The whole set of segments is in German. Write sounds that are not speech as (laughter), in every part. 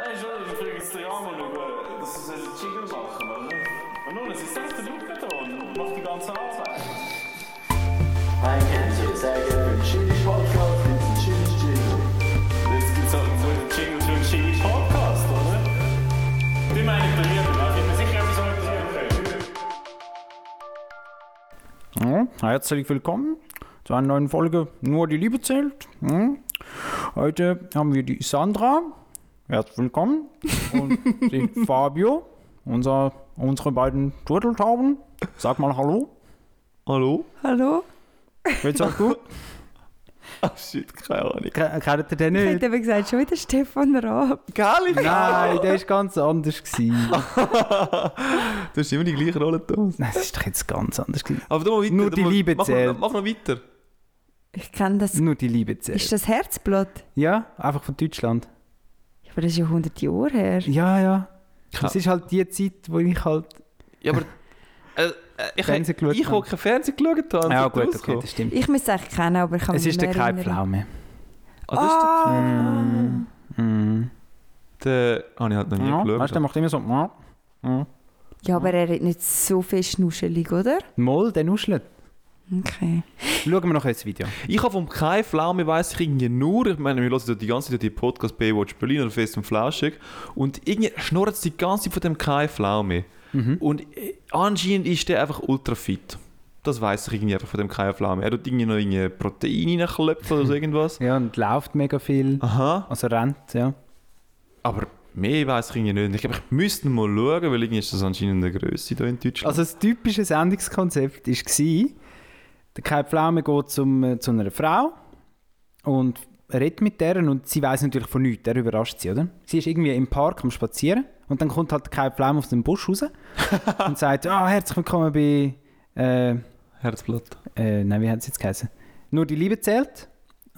Nein, schon, ich frage jetzt den Ramon über, dass sie einen Jingle machen, oder? Und nun, es ist selbst der da und macht die ganze Arbeit. Ein Kennzeichen, sehr gerne für den Chili Podcast, gibt es einen Chili Jingle. Jetzt gibt es halt so einen Jingle für einen Jingle Podcast, oder? Die meine ich bei mir, da bin mir sicher, etwas können. Ja, herzlich willkommen zu einer neuen Folge Nur die Liebe zählt. Hm. Heute haben wir die Sandra. Herzlich willkommen. Und (laughs) Fabio, unser, unsere beiden Turteltauben. Sag mal Hallo. Hallo? Hallo? Geht's euch gut? (laughs) Ach shit, keine Ahnung. Ke- Kennt ihr den Ich nicht? hätte eben gesagt, schon wieder Stefan Raab. Gar Nein, der ist ganz anders gewesen. (laughs) Du hast immer die gleiche Rolle, Thomas. Nein, das ist doch jetzt ganz anders gewesen. Aber du mal weiter. Nur die mal- Liebe mach zählt. Noch, mach noch weiter. Ich kenne das. Nur die Liebe zählt. Ist das Herzblatt? Ja, einfach von Deutschland. Ja, Aber das ist ja 100 Jahre her. Ja, ja. Ja. Das ist halt die Zeit, wo ich halt... Ja, aber... Äh, äh, ich Fernsehen geschaut ich, habe. wo kein Fernsehen geschaut habe. Ja sollte gut, okay, das stimmt. Ich müsste es eigentlich kennen, aber ich kann Es mich ist nicht der mehr Kai erinnern. Pflaume. Ah, das ist der... Ah. Mm. der habe ich halt noch nie Ja, geschaut. weißt du, der macht immer so. Ja. Ja. Ja, aber er hat nicht so fest nuschelig, oder? Moll, der nuschelt. Okay. Schauen wir noch ein Video. Ich habe vom Kai Pflaume weiss ich irgendwie nur, ich meine, wir hören die ganze Zeit die Podcast Baywatch Berlin oder Fest und Flauschig und irgendwie schnurrt es die ganze Zeit von dem Kai Pflaume. Mhm. Und äh, anscheinend ist der einfach ultra fit. Das weiß ich irgendwie einfach von dem Kai Pflaume. Er tut irgendwie noch irgendwie Proteine reinklopfen oder so (laughs) irgendwas. Ja, und läuft mega viel. Aha. Also rennt, ja. Aber mehr weiß ich irgendwie nicht. Ich glaube, ich müsste mal schauen, weil irgendwie ist das anscheinend eine Größe hier in Deutschland. Also das typische Sendungskonzept war, der Kai Pflaume geht zum, äh, zu einer Frau und redet mit der und sie weiß natürlich von nichts, der überrascht sie, oder? Sie ist irgendwie im Park am Spazieren und dann kommt halt der Kai Pflaume aus dem Busch raus (laughs) und sagt, ah, herzlich willkommen bei, äh, Herzblatt. äh, nein, wie hat es jetzt geheißen? Nur die Liebe zählt.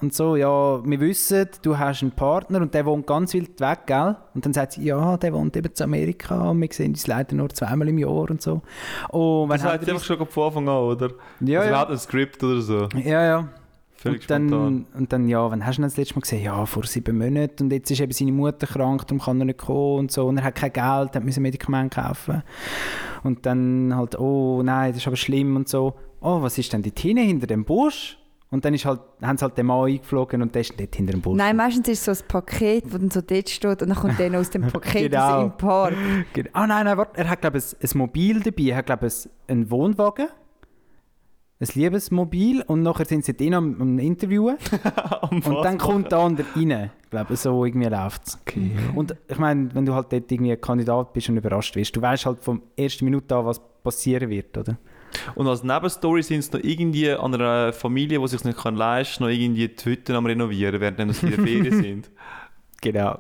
Und so, ja, wir wissen, du hast einen Partner und der wohnt ganz weit weg, gell? Und dann sagt sie, ja, der wohnt eben zu Amerika und wir sehen uns leider nur zweimal im Jahr und so. Oh, wann Das ihr einfach schon von Anfang an, oder? Ja, also ja. ein Skript oder so. Ja, ja. Völlig und, dann, spontan. und dann, ja, wann hast du ihn das letzte Mal gesehen? Ja, vor sieben Monaten. Und jetzt ist eben seine Mutter krank, darum kann er nicht kommen und so. Und er hat kein Geld, hat müssen Medikamente kaufen. Und dann halt, oh nein, das ist aber schlimm und so. Oh, was ist denn dort hinten hinter dem Busch? Und dann ist halt, haben sie halt den Mann eingeflogen und der ist dort hinter dem Busch. Nein, meistens ist es so ein Paket, das dann so dort steht und dann kommt der noch aus dem Paket Genau. raus im Park. (laughs) Genau. Ah nein, nein, warte. Er hat, glaube ich, ein, ein Mobil dabei. Er hat, glaube ich, einen Wohnwagen. Ein Liebesmobil. Und nachher sind sie dort am, am Interviewen. (laughs) Und dann kommt der andere rein. Ich glaube, so irgendwie läuft es. Okay. Und ich meine, wenn du halt dort irgendwie Kandidat bist und überrascht wirst, du weißt halt vom ersten Minute an, was passieren wird, oder? Und als Nebenstory sind es noch irgendwie an einer Familie, die sich nicht kann leisten kann, noch irgendwie die Hütten am Renovieren, während sie in der Ferien sind. Genau.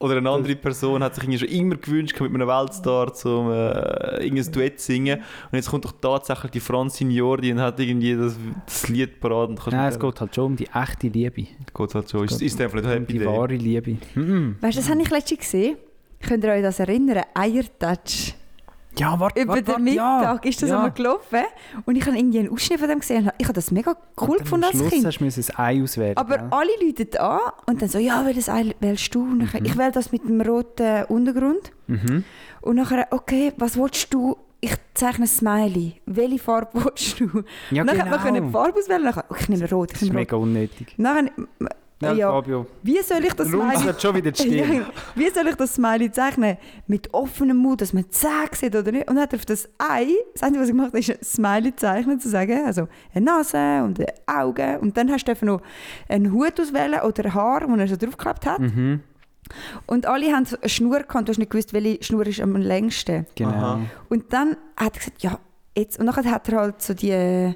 Oder eine andere Person hat sich irgendwie schon immer gewünscht, mit einem Weltstar zum äh, irgendein Duett singen. Und jetzt kommt doch tatsächlich die Francine Jordi und hat irgendwie das, das Lied parat. Und Nein, es geht halt schon um die echte Liebe. Geht halt schon. Ist, ist einfach nicht Um Happy die Day. wahre Liebe. Mhm. Weißt du, das habe ich letztens gesehen. Könnt ihr euch das erinnern? Eiertouch. Ja, warte, Über warte, den Mittag ja. ist das ja. einmal gelaufen. Und ich habe irgendwie einen Ausschnitt von dem gesehen. Ich habe das mega cool Und gefunden als Schluss Kind. hast du ein Ei auswählen. Aber gell? alle Leute an und dann so, ja, welches Ei wählst du? Mhm. Ich wähle das mit dem roten Untergrund. Mhm. Und nachher, okay, was willst du? Ich zeichne ein Smiley. Welche Farbe willst du? Ja, und dann genau. hat man können die Farbe auswählen. Nachher, okay, ich nehme rot, ich Das ist nehme rot. mega unnötig. Nachher, Ja, ja, Fabio. wie soll ich das Smiley... schon wieder. (laughs) Ja, wie soll ich das Smiley zeichnen? Mit offenem Mund, dass man die Zähne sieht oder nicht? Und dann hat er auf das Ei, das Einzige, was ich gemacht habe, ist ein Smiley zeichnen, zu sagen, also eine Nase und Augen. Und dann hast du einfach noch einen Hut auswählen oder ein Haar, das er so draufgeklebt hat. Mhm. Und alle haben so eine Schnur gehabt, du hast nicht gewusst, welche Schnur ist am längsten. Genau. Aha. Und dann hat er gesagt, ja, jetzt. Und dann hat er halt so die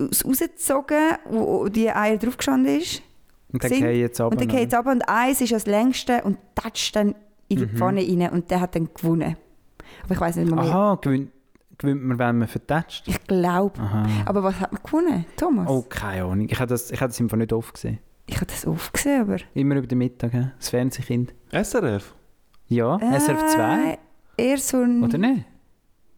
aus- rausgezogen, wo wo die Eier draufgestanden ist. Und dann gehe jetzt ab. Und dann geht es ab und eins ist das längste und tatscht dann in die Pfanne rein und der hat dann gewonnen. Aber ich weiß nicht mehr. Aha, gewinnt, gewinnt man, wenn man vertatscht? Ich glaube. Aber was hat man gewonnen? Thomas? Oh, keine Ahnung. Ich habe das, ich habe das einfach nicht oft gesehen. Ich habe das oft gesehen, aber... Immer über den Mittag, hä? das Fernsehkind. SRF? Ja, SRF 2. Äh, eher so ein... Oder nicht?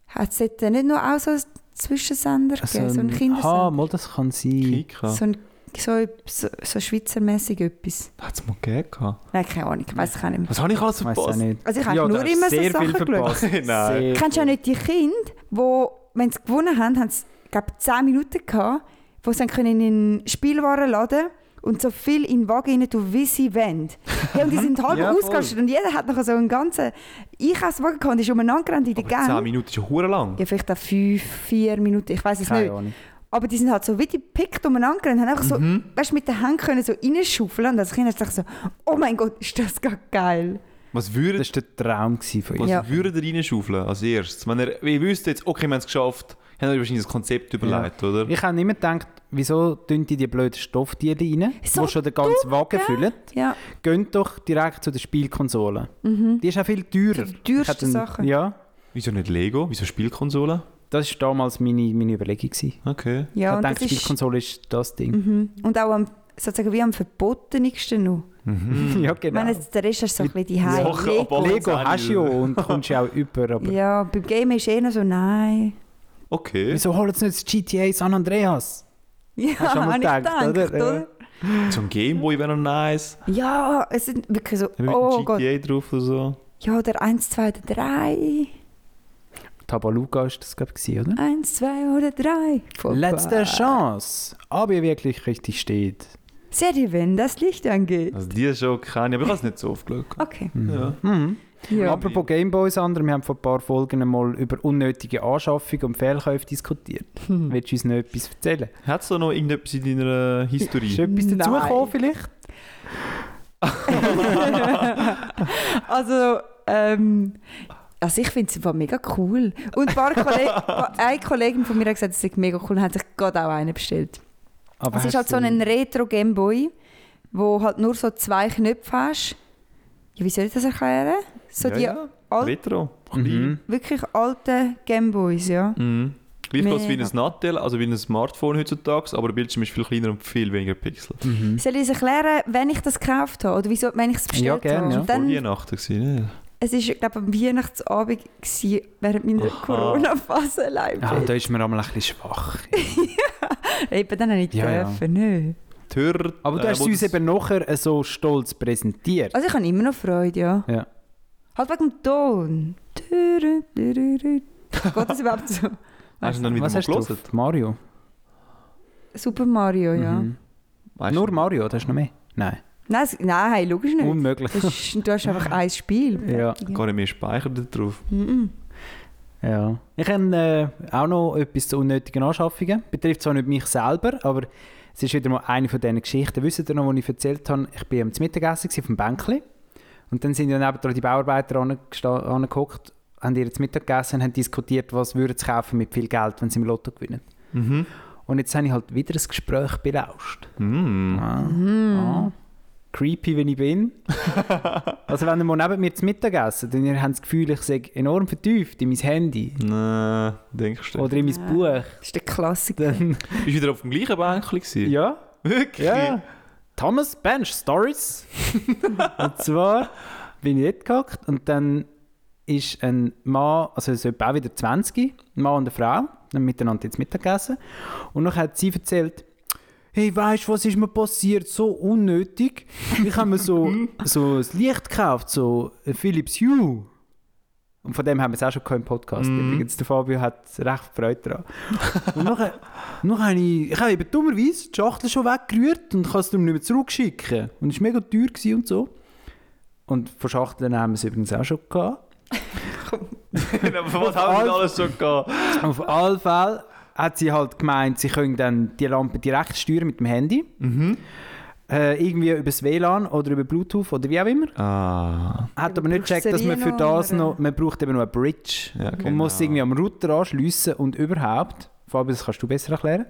Hat es dort nicht noch auch so einen Zwischensender gegeben? so einen Ah, Kindersender? mal, das kann sein. Kika? So ein so, so, so schweizermäßig etwas. Hat es mal gegeben? Nein, keine Ahnung, ich weiß es auch nicht mehr. Was habe ich alles verpasst? nicht. Also ich habe Ja, nur immer so Sachen verpasst. (laughs) Nein. Kennst du auch nicht die Kinder, wo, wenn sie gewonnen haben, haben sie, glaube 10 Minuten gehabt, wo sie dann können in den Spielwaren laden und so viel in den Wagen rein tun, wie sie wollen. Hey, und die sind (laughs) halb Ja, ausgerastet und jeder hat noch so einen ganzen Einkaufswagen gehabt und ist umeinander gerannt in der Aber 10 Gang. Minuten ist ja hure lang. Ja, vielleicht auch 5, 4 Minuten, ich weiß es Keine nicht. Ahnung. Aber die sind halt so wie die pickt umeinander gerannt, haben einfach so, Mhm. weißt, du, mit den Händen können so reinschaufeln und als Kind hast du so, oh mein Gott, ist das gar geil. Was würde Das war der Traum von was uns. Ja. würdet ihr reinschaufeln als erstes? Wenn ihr, ihr wisst jetzt, okay, wir haben es geschafft, habt ihr wahrscheinlich das Konzept überlegt, oder? Ich habe immer gedacht, wieso tun die die blöden Stofftiere rein, So die schon den ganzen Wagen füllen. Ja, Geht doch direkt zu der Spielkonsole. Die ist auch viel teurer. Die einen- Sachen. Ja, Wieso nicht Lego? Wieso Spielkonsole? Das war damals meine, meine Überlegung. gewesen. Okay. ja ich und, dachte, das ist, Spielkonsole ist das Ding. mhm. und auch am, sozusagen wie am verbotenigsten noch. (laughs) ja, Ich genau. meine, der Rest ist so ein bisschen die Heim. Lego. Lego hast du ja und kommst ja auch über. Aber (laughs) Ja, beim Game ist eher so, nein. Okay. wieso holen sie nicht das GTA San Andreas? Ja, Hast du schon mal habe ich gedacht, gedacht, oder? oder? Ein Gameboy wäre noch nice. Ja, es sind wirklich so, Mit oh dem Gott. GTA drauf oder so. Ja, der 1, 2 oder 3. Tabaluga ist das, glaube ich, oder? 1, 2 oder 3. Letzte Chance. Ob ihr wirklich richtig steht. Seht ihr, wenn das Licht angeht? Also die schon kenne ich, aber ich habe es nicht so oft geschaut. Okay. Ja. Mhm. Ja. Apropos Gameboys, andere, wir haben vor ein paar Folgen mal über unnötige Anschaffungen und Fehlkäufe diskutiert. Hm. Willst du uns noch etwas erzählen? Hat es da noch irgendetwas in deiner Ist Historie? etwas Nein. dazugekommen vielleicht? (laughs) Also, ähm, also ich finde es mega cool. Und ein paar Kollegen, (laughs) eine Kollegin von mir hat gesagt, es sei mega cool und hat sich gerade auch einen bestellt. Aber es ist halt so ein Retro Gameboy, wo halt nur so zwei Knöpfe hast. Ja, wie soll ich das erklären? So ja, die ja. al- Retro. Klein. Mhm. wirklich alten Gameboys, ja. Mhm. Gleich groß wie ein. Nattel, also wie ein Smartphone heutzutage, aber der Bildschirm ist viel kleiner und viel weniger Pixel. Mhm. Soll ich es erklären, wenn ich das gekauft habe oder wieso, wenn ich es bestellt Ja, gerne, habe? ja. Und Vor dann, Weihnachten gewesen, ne? Es war, glaube ich, am Weihnachtsabend gewesen, während meiner. Corona-Phase live. Ja, da ist man einmal ein bisschen schwach. (laughs) Eben dann nicht Ja, ja. dürfen, nö. Hörer, Aber du äh, hast uns eben nachher so stolz präsentiert. Also ich habe immer noch Freude, ja. Ja. Halt wegen dem Ton. Türü, türü, türü. Geht das überhaupt so? (laughs) Hast du dann wieder Was hast du gelesen? drauf? Mario? Super Mario, ja. Mhm. Weißt du? Nur Mario, das ist noch mehr? Nein, Nein, es- nein, logisch nicht. unmöglich. Das ist, du hast einfach ein Spiel. (laughs) Ja. Gar nicht mehr Speicher da drauf. Mhm. Ja. Ich habe äh, auch noch etwas zu unnötigen Anschaffungen. Betrifft zwar nicht mich selber, aber es ist wieder mal eine von diesen Geschichten. Wisst ihr noch, die ich erzählt habe? Ich war am Mittagessen auf dem Bänkli. Und dann sind ja die Bauarbeiter angeguckt, haben ihr zu Mittag gegessen und haben diskutiert, was würden sie kaufen mit viel Geld, wenn sie im Lotto gewinnen. Mhm. Und jetzt habe ich halt wieder ein Gespräch belauscht. Mhm. Ah. Mhm. Ah. Creepy, wenn ich bin. (laughs) also wenn ihr mal neben mir zu Mittag essen, dann habt ihr das Gefühl, ich sei enorm vertieft in mein Handy Nein, denkst du? oder in mein Ja. Buch. Das ist der Klassiker. Dann, Bist du wieder auf dem gleichen Bänkchen gewesen? ja, Wirklich? ja. Thomas Bench Stories. (laughs) und zwar bin ich dort gehockt und dann ist ein Mann, also es ist auch wieder 20, ein Mann und eine Frau, haben miteinander jetzt Mittag gegessen. Und dann hat sie erzählt, hey, weißt du, was ist mir passiert? So unnötig. Ich habe mir so, (laughs) so ein Licht gekauft, so ein Philips Hue. Und von dem haben wir es auch schon im Podcast. Mhm. Übrigens, der Fabio hat recht Freude daran. und nachher, nachher habe ich, ich habe eben dummerweise die Schachtel schon weggerührt und kann es darum nicht mehr zurückschicken. Und es war mega teuer gewesen und so. Und von Schachteln haben wir es übrigens auch schon gehabt. (laughs) aber was haben wir alles schon gehabt? Auf alle Fälle hat sie halt gemeint, sie können dann die Lampe direkt steuern mit dem Handy. Mhm. Äh, irgendwie über das WLAN oder über Bluetooth oder wie auch immer. Ah. Hat aber nicht gecheckt, dass man für das noch, man braucht eben noch eine Bridge. Ja, Und muss irgendwie am Router anschliessen und überhaupt. Fabio, das kannst du besser erklären.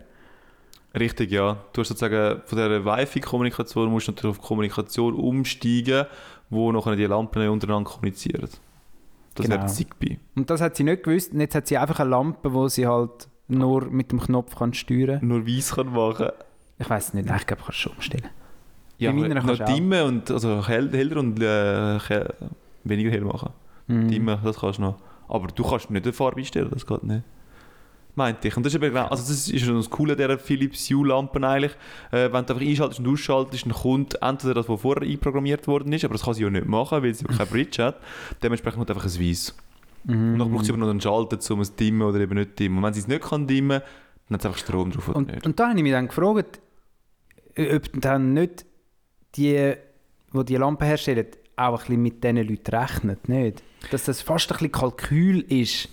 Richtig, ja. Du hast sozusagen von dieser Wi-Fi-Kommunikation musst du natürlich auf Kommunikation umsteigen, wo nachher die Lampen untereinander kommunizieren. Das Genau. wäre Zigbee. Und das hat sie nicht gewusst. Und jetzt hat sie einfach eine Lampe, wo sie halt nur mit dem Knopf kann steuern kann. Nur weiß kann machen. Ich weiß nicht, ich glaube, kannst du schon umstellen. Ja, Bei meiner noch kannst du auch. dimmen und also hell, heller und äh, weniger hell machen. Mhm. Dimmen, das kannst du noch. Aber du kannst nicht eine Farbe einstellen, das geht nicht. meinte ich. Und das ist eben genau, also das ist schon das Coole dieser Philips Hue-Lampen eigentlich. Äh, wenn du einfach einschaltest und ausschaltest, dann kommt entweder das, was vorher einprogrammiert worden ist, aber das kann sie ja nicht machen, weil sie ja keine Bridge hat. Dementsprechend kommt einfach ein Weiß. Und dann braucht sie aber noch einen Schalter, um es zu dimmen oder eben nicht zu dimmen. Und wenn sie es nicht kann dimmen, dann hat es einfach Strom drauf oder Und, nicht. und da habe ich mich dann gefragt, ob dann nicht die, die die Lampe herstellen, auch ein bisschen mit diesen Leuten rechnet, nicht? Dass das fast ein bisschen Kalkül ist.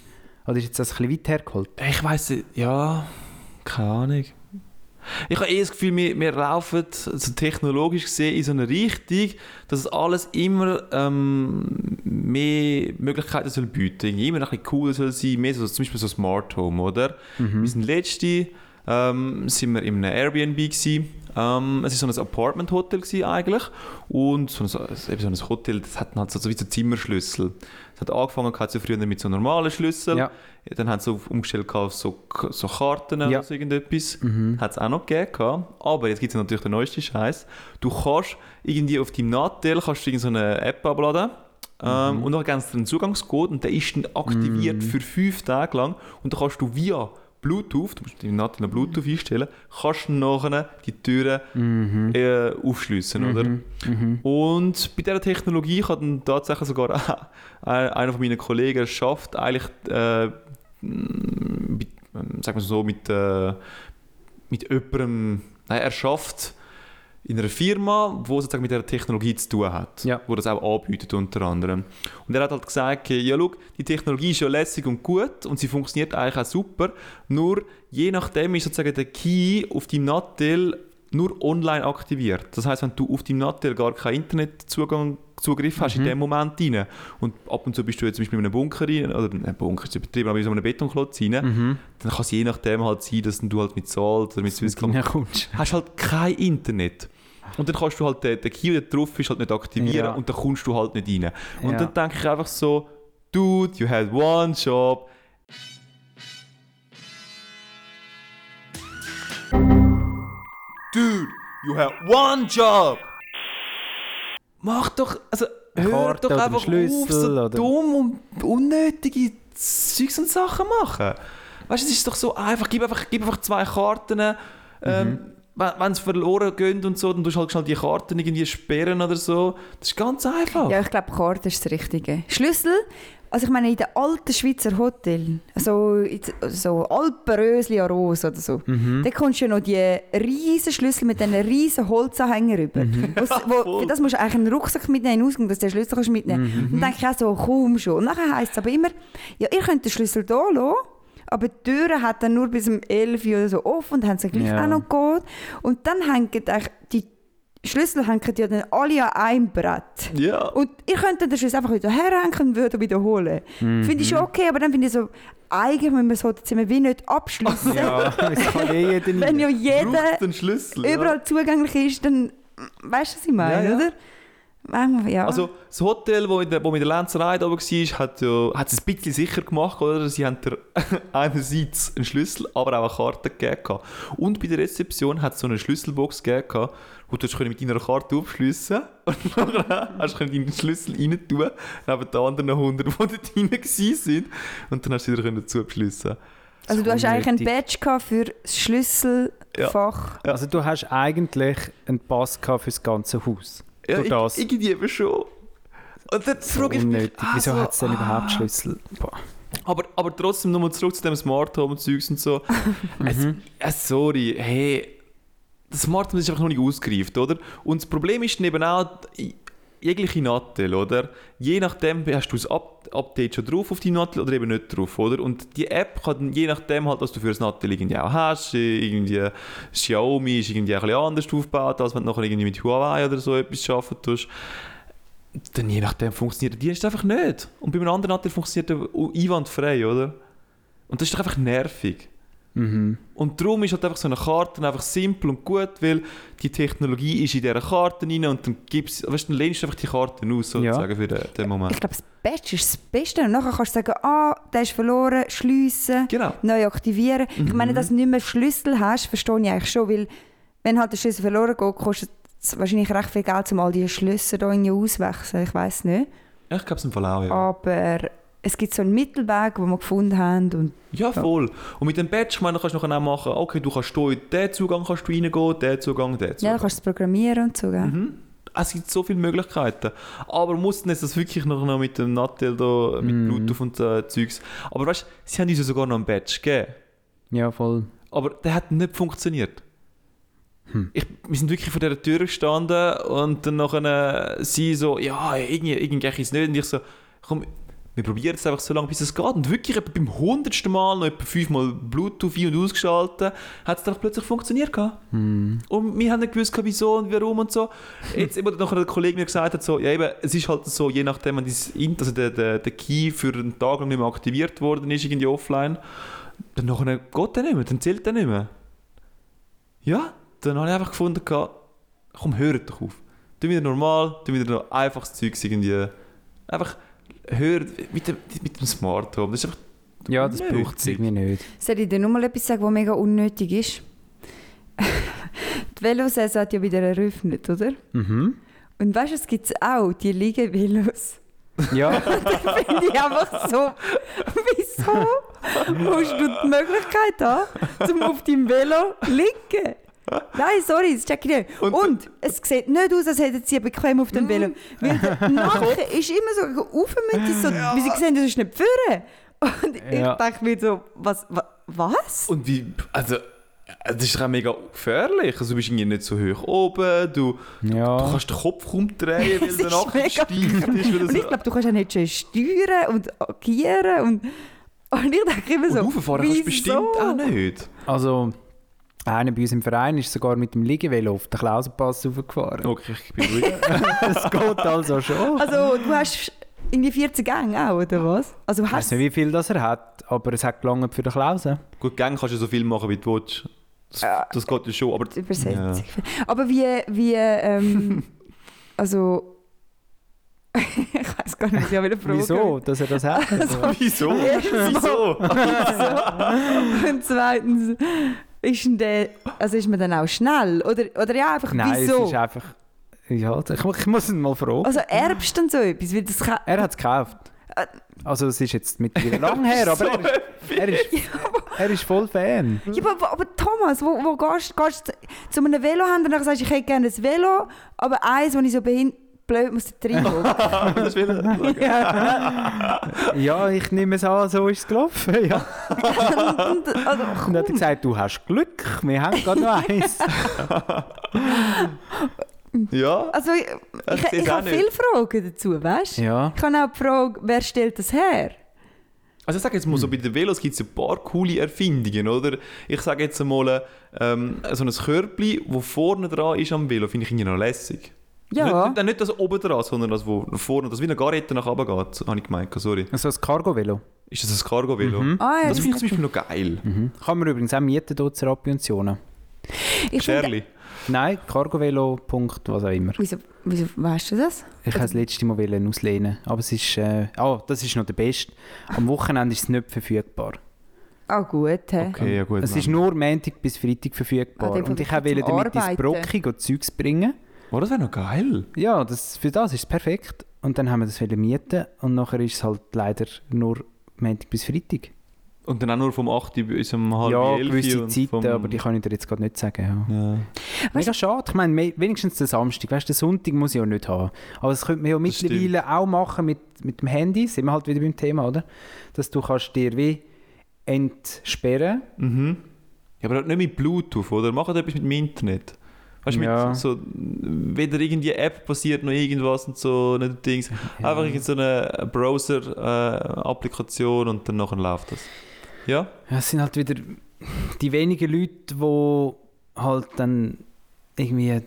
Oder ist jetzt das ein bisschen weit hergeholt? Ich weiß nicht, ja, keine Ahnung. Ich habe eh das Gefühl, wir, wir laufen also technologisch gesehen in so eine Richtung, dass es alles immer ähm, mehr Möglichkeiten soll bieten. Irgendwie Immer ein bisschen cooler soll sein, mehr so, zum Beispiel so Smart Home, oder? Wir sind letzte ähm, sind wir in einem Airbnb gewesen. Ähm, es war so ein Apartment-Hotel eigentlich und so ein, eben so ein Hotel, das hat halt so, so wie so Zimmerschlüssel. Es hat angefangen gehabt so früher mit so normalen Schlüsseln. Ja. Dann haben sie umgestellt auf so, so Karten Ja. oder so irgendetwas. Hat es auch noch gegeben. Aber jetzt gibt es natürlich den neuesten Scheiß. Du kannst irgendwie auf deinem Nattel kannst du so eine App abladen. Ähm, Und dann gibst du einen Zugangscode und der ist dann aktiviert für fünf Tage lang. Und dann kannst du via Bluetooth, du musst deinen Nattel noch Bluetooth einstellen, kannst du nachher die Türen äh, aufschliessen, oder? Und bei dieser Technologie hat dann tatsächlich sogar (laughs) ein- einer von meinen Kollegen schafft, eigentlich, äh, mit, ähm, sagen wir so, mit, äh, mit jemandem, nein, er schafft in einer Firma, die sozusagen mit dieser Technologie zu tun hat, Ja. wo das auch anbietet unter anderem. Und er hat halt gesagt, ja schau, die Technologie ist ja lässig und gut und sie funktioniert eigentlich auch super, nur je nachdem ist sozusagen der Key auf deinem Nattel nur online aktiviert. Das heißt, wenn du auf deinem Nattel gar keinen Internetzugang Zugriff hast in dem Moment rein und ab und zu bist du jetzt zum Beispiel in einem Bunker rein, oder ein Bunker ist übertrieben, aber in so einem Betonklotz rein, dann kann es je nachdem halt sein, dass du halt mit Salt oder mit Swisscom hast halt kein Internet. Und dann kannst du halt den, den Key, der drauf ist, halt nicht aktivieren Ja. und dann kommst du halt nicht rein. Und Ja. dann denke ich einfach so, Dude, you had one job. Dude, you had one job. Mach doch, also hör Karte doch einfach Schlüssel auf, so oder- dumm und unnötige Zeugs und Sachen machen. Weißt du, es ist doch so einfach, gib einfach, gib einfach zwei Karten, ähm, Mhm. Wenn es verloren geht und so, dann tust du halt schnell die Karten irgendwie sperren oder so. Das ist ganz einfach. Ja, ich glaube, Karte ist das Richtige. Schlüssel, also ich meine, in den alten Schweizer Hotels, also in- so Alpenrösli an Rose oder so, da kommst du ja noch die riesen Schlüssel mit diesen riesen Holzanhängern rüber. Wo's- wo, (laughs) voll. für das musst du eigentlich einen Rucksack mitnehmen, einen Ausgang, dass du den Schlüssel kannst mitnehmen Und dann denke ich auch so, komm schon. Und nachher heisst es aber immer, ja, ihr könnt den Schlüssel hier lassen, aber die Türe hat dann nur bis um 11 Uhr oder so offen und haben sie gleich Ja. auch noch Code. Und dann hängen die Schlüssel hängen ja dann alle an einem Brett. Ja. Und ihr könnt dann den Schlüssel einfach wieder herhängen und wieder wiederholen. Finde ich schon okay, aber dann finde ich so, eigentlich müssen wir das Hotelzimmer wie nicht abschließen. Ja, es kann eh jeder Wenn rein. ja jeder (laughs) Schlüssel. überall zugänglich ist, dann weißt du, was ich meine, Ja, ja. oder? Manchmal, ja. Also das Hotel, wo, in der, wo mit der Lenzerei da oben war, hat, ja, hat es ein bisschen sicher gemacht, oder? Sie haben dir (laughs) einerseits einen Schlüssel, aber auch eine Karte gegeben. Und bei der Rezeption hat es so eine Schlüsselbox gegeben, wo du mit deiner Karte aufschliessen (laughs) und dann hast du deinen Schlüssel rein tun, neben den anderen 100, die dort drin waren. Und dann hast du wieder können also du hast eigentlich ein. Badge gehabt für das Schlüsselfach. Also du hast eigentlich einen Pass gehabt für das ganze Haus. Ja, Durch ich, das. irgendwie eben schon. Und dann So frage ich mich, unnötig. Wieso hat es denn überhaupt Schlüssel? Boah. Aber, aber trotzdem nochmal zurück zu dem Smart Home und Zeugs und so. (laughs) es, es, sorry, hey, das Smart Home ist einfach noch nicht ausgereift, oder? Und das Problem ist dann eben auch, jegliche Nattel, oder? Je nachdem hast du das Up Update schon drauf auf die Nattel oder eben nicht drauf, oder? Und die App kann je nachdem halt, was du für das Nattel irgendwie auch hast, irgendwie Xiaomi ist irgendwie ein anders aufgebaut, als wenn du nachher irgendwie mit Huawei oder so etwas arbeiten tust. Dann je nachdem funktioniert der Dienst einfach nicht. Und bei einem anderen Nattel funktioniert er einwandfrei, oder? Und das ist doch einfach nervig. Mhm. Und darum ist halt einfach so eine Karte einfach simpel und gut, weil die Technologie ist in dieser Karte rein und dann gibt's, weißt, du, dann lehnst du einfach die Karten aus, sozusagen, für den, den Moment. Ich glaube, das Badge ist das Beste. Und nachher kannst du sagen, ah, der ist verloren, schliessen, Genau. neu aktivieren. Ich meine, dass du nicht mehr Schlüssel hast, verstehe ich eigentlich schon, weil wenn halt der Schlüssel verloren geht, kostet es wahrscheinlich recht viel Geld, um all diese Schlüssel da irgendwie auswechseln. Ich weiß nicht. Ich glaube es im Fall auch, ja. Aber es gibt so einen Mittelweg, den wir gefunden haben. Und Ja, voll. Und mit dem Badge, ich meine, kannst du nachher auch machen, okay, du kannst hier in diesen Zugang kannst du reingehen, diesen Zugang, diesen ja, Zugang. du kannst es programmieren und so. Gell? Mhm. Es gibt so viele Möglichkeiten. Aber muss denn jetzt das wirklich noch mit dem Nattel da, mit Mhm. Bluetooth und äh, Zeugs. Aber weißt du, sie haben uns ja sogar noch einen Badge gegeben. Ja, voll. Aber der hat nicht funktioniert. Hm. Ich, wir sind wirklich vor dieser Tür gestanden und dann nachher äh, sie so, ja, irgendwie, irgendwie ist es nicht. Und ich so, komm, wir probieren es einfach so lange, bis es geht. Und wirklich beim hundertsten Mal noch etwa fünfmal Bluetooth ein- und ausgeschaltet, hat es dann plötzlich funktioniert. Hm. Und wir haben nicht gewusst, wieso und warum und so. Jetzt, eben, nachher der Kollege mir gesagt hat, so, ja eben, es ist halt so, je nachdem, wenn also der, der, der Key für einen Tag lang nicht mehr aktiviert worden ist, irgendwie offline, dann nachher geht der nicht mehr, dann zählt der nicht mehr. Ja, dann habe ich einfach gefunden, komm, hört doch auf. Tu wieder normal, tu wieder noch einfaches Zeugs irgendwie. Einfach hört mit dem, mit dem Smart Home. Das ist einfach Ja, das unnötig. braucht es irgendwie nicht. Soll ich dir nur mal etwas sagen, was mega unnötig ist? (laughs) die Velosaison hat ja wieder eröffnet, oder? Mhm. Und weißt du, es gibt auch, die Liegevelos. Ja, (laughs) Finde ich einfach so, wieso musst du die Möglichkeit haben, zum auf deinem Velo liegen? (laughs) Nein, sorry, das check ich nicht. Und- Und, es sieht nicht aus, als hätten sie bequem auf dem Velo. Weil der (laughs) Nacken ist immer so auf mit so, wie sie sehen, das ist nicht führen. Und ich Ja. denke mir so, was? wa- was? Und wie, also, das ist auch mega gefährlich. Also, du bist irgendwie nicht so hoch oben, du, ja. du kannst den Kopf kaum drehen, (laughs) weil der Nacken steif ist. Und das ich glaube, du kannst auch nicht schön steuern und agieren. Und, und ich denke immer so, und rauffahren kannst du bestimmt auch nicht. Also, einer bei uns im Verein ist sogar mit dem Liegevelo auf den Klausenpass raufgefahren. Okay, ich bin ruhig. (laughs) (laughs) Das geht also schon. Also du hast irgendwie 14 Gänge auch, oder was? Also Ich weiß nicht, wie viel das er hat, aber es hat gelangt für den Klausen. Gut, gang kannst du so viel machen, wie du willst. Das, Ja. das geht ja schon, aber... Übersetzung. Aber wie, wie ähm, (laughs) also ich weiß gar nicht, was ich will fragen Wieso, dass er das hat? Also, Wieso? Wieso? Und zweitens, ist, denn der, also ist man dann auch schnell? Oder, oder ja, einfach Nein, wieso? es ist einfach... Ja, ich, ich muss ihn mal fragen. Also erbst dann so etwas? Weil das kann, Er hat es gekauft. Äh, Also es ist jetzt mittlerweile lang her, aber er, ist, (laughs) er, ist, er ist voll Fan. Ja, aber, aber Thomas, wo, wo gehst du zu einem Velohändler und sagst, ich hätte gerne ein Velo, aber eins, das ich so behin blöd muss will ich. ja. Ja, ich nehme es an, so ist es gelaufen. Ja. und, (laughs) also, Und hat er gesagt, du hast Glück, wir haben gerade noch eins. (laughs) Ja, also ich, Ich ich, ich habe viele Fragen dazu, weißt du? Ja. Ich habe auch die Frage, wer stellt das her? Also ich sage jetzt mal so, bei den Velos gibt es ein paar coole Erfindungen, oder? Ich sage jetzt einmal, ähm, so ein Körbchen, das vorne dran ist am Velo, finde ich irgendwie noch lässig. Ja. Nicht, nicht das oben dran, sondern das, wo vorne, das wie eine Garette nach oben geht, habe ich gemeint, sorry. So ein Cargo-Velo. Ist das ein Cargo-Velo? Mhm. Ah, ja, Das finde ich zum Beispiel noch geil. Mhm. Kann man übrigens auch mieten dort zur Pensionen. Ich finde, Scherli. Nein, Cargovelo. Punkt, was auch immer. wieso, wieso weißt du das? Ich wollte das letzte Mal wollen auslehnen, aber es ist... Äh, oh, das ist noch der Beste. Am Wochenende ist es nicht verfügbar. Ah gut, hä? Okay, ja gut. Es Mann. ist nur Montag bis Freitag verfügbar. Ah, Und ich wollte damit ins go Zeugs bringen. Oh, das wäre noch geil. Ja, das, für das ist es perfekt. Und dann haben wir das mieten und nachher ist es halt leider nur Montag bis Freitag. Und dann auch nur vom 8. bis um halb ja, 11 gewisse Zeiten, vom- aber die kann ich dir jetzt gerade nicht sagen. Ja. Ja. Mega schade. Ich meine, me- wenigstens den Samstag. Weißt du, den Sonntag muss ich ja nicht haben. Aber das könnte man ja mittlerweile auch machen mit, mit dem Handy. Sind wir halt wieder beim Thema, oder? Dass du kannst dir wie entsperren. Mhm. Ja, aber nicht mit Bluetooth, oder? Macht etwas mit dem Internet. Weißt du, Ja. mit so, weder irgendwie App passiert noch irgendwas und so, nicht Dings. Ja. Einfach in so eine Browser-Applikation und dann nachher läuft das. Ja? Ja, es sind halt wieder die wenigen Leute, die halt dann irgendwie die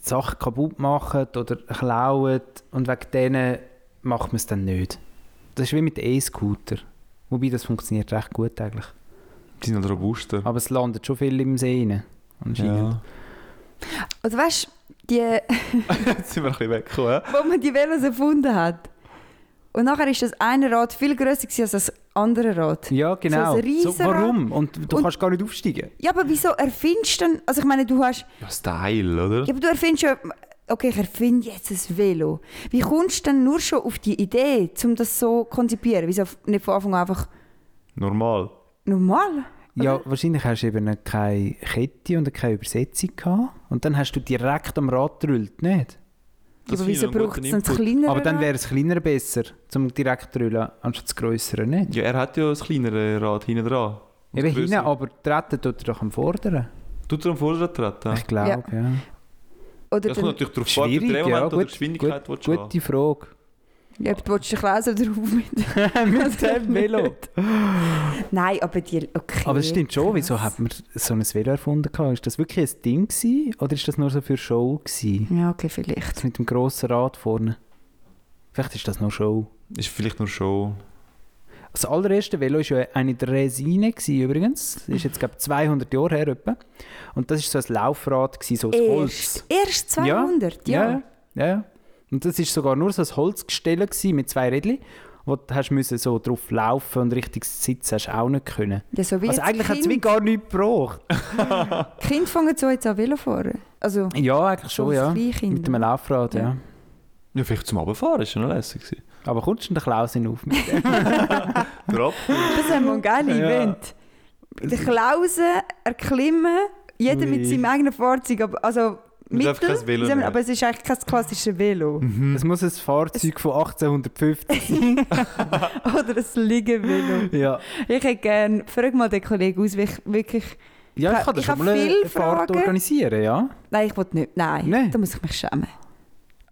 Sachen kaputt machen oder klauen und wegen denen macht man es dann nicht. Das ist wie mit E-Scooter. Wobei das funktioniert recht gut eigentlich. Die sind halt robuster. Aber es landet schon viel im See rein. Anscheinend. Ja. Also weißt du, die, (laughs) Jetzt sind wir ein bisschen weggekommen. wo man die Velos erfunden hat. Und nachher ist das eine Rad viel grösser als das andere Rad. Ja, genau. ein Riesenrad. warum? Und du Und- kannst gar nicht aufsteigen. Ja, aber wieso erfindest du dann, also ich meine, du hast, Ja, Style, oder? ja, aber du erfindest ja okay, ich erfinde jetzt ein Velo. Wie kommst du denn nur schon auf die Idee, um das so zu konzipieren? Wieso nicht von Anfang an einfach Normal. normal? Ja, wahrscheinlich hast du eben keine Kette und keine Übersetzung gehabt. Und dann hast du direkt am Rad gedrüllt, nicht? Das aber wieso einen braucht es dann das Input. kleinere? Aber dann Rad? wäre das kleinere besser, zum direkt zu drüllen, anstatt das grössere, nicht? Ja, er hat ja das kleinere Rad hinten dran. Und Eben hinten, aber treten tut er doch am Vorderen. Tut er am Vorderrad treten? Ich glaube, ja. Oder Das kommt natürlich darauf an, ja. oder Gut, Geschwindigkeit gut, gute Frage. Ja, du willst dich lesen drauf mit. (laughs) Mit dem Velo. Nein, aber die. Okay. Aber es stimmt schon, krass. wieso hat man so ein Velo erfunden? gehabt? Ist das wirklich ein Ding gewesen, oder ist das nur so für Show gewesen? Ja, okay, vielleicht. Das mit dem grossen Rad vorne. Vielleicht ist das noch Show. Ist vielleicht nur schon. Das allererste Velo war ja eine Dresine gewesen, übrigens. Das ist jetzt, glaube ich, 200 Jahre her. Etwa. Und das war so ein Laufrad, gewesen, so aus Holz. Erst, erst 200, ja. Ja, ja. ja. Und das war sogar nur so ein Holzgestell mit zwei Rädchen, wo du hast müssen so drauf laufen und richtig sitzen hast auch nicht können. Ja, so wie Also eigentlich hat es wie gar nichts gebraucht. (laughs) Kind fangen so jetzt an Velo fahren. Also, Ja, eigentlich schon, ja. Mit einem Laufrad, ja. Ja. Ja, vielleicht zum Abfahren, ist schon noch lässig gewesen. Aber kommst du den Klaus auf mit (laughs) dem? Das haben wir ein geiles Ja. Event. Die Klausen erklimmen, jeder mit seinem eigenen Fahrzeug. Aber, also Man darf Mittel, kein Velo nehmen. aber es ist eigentlich kein klassisches Velo. Es muss ein Fahrzeug von 1850 sein. (laughs) Oder ein Liegenvelo. ja. Ich hätte gerne, frag mal den Kollegen aus, wie ich wirklich... ja, ich Ich- kann das ich schon habe mal eine Fahrt organisieren, ja. Nein, ich will nicht. Nein, Nein. da muss ich mich schämen.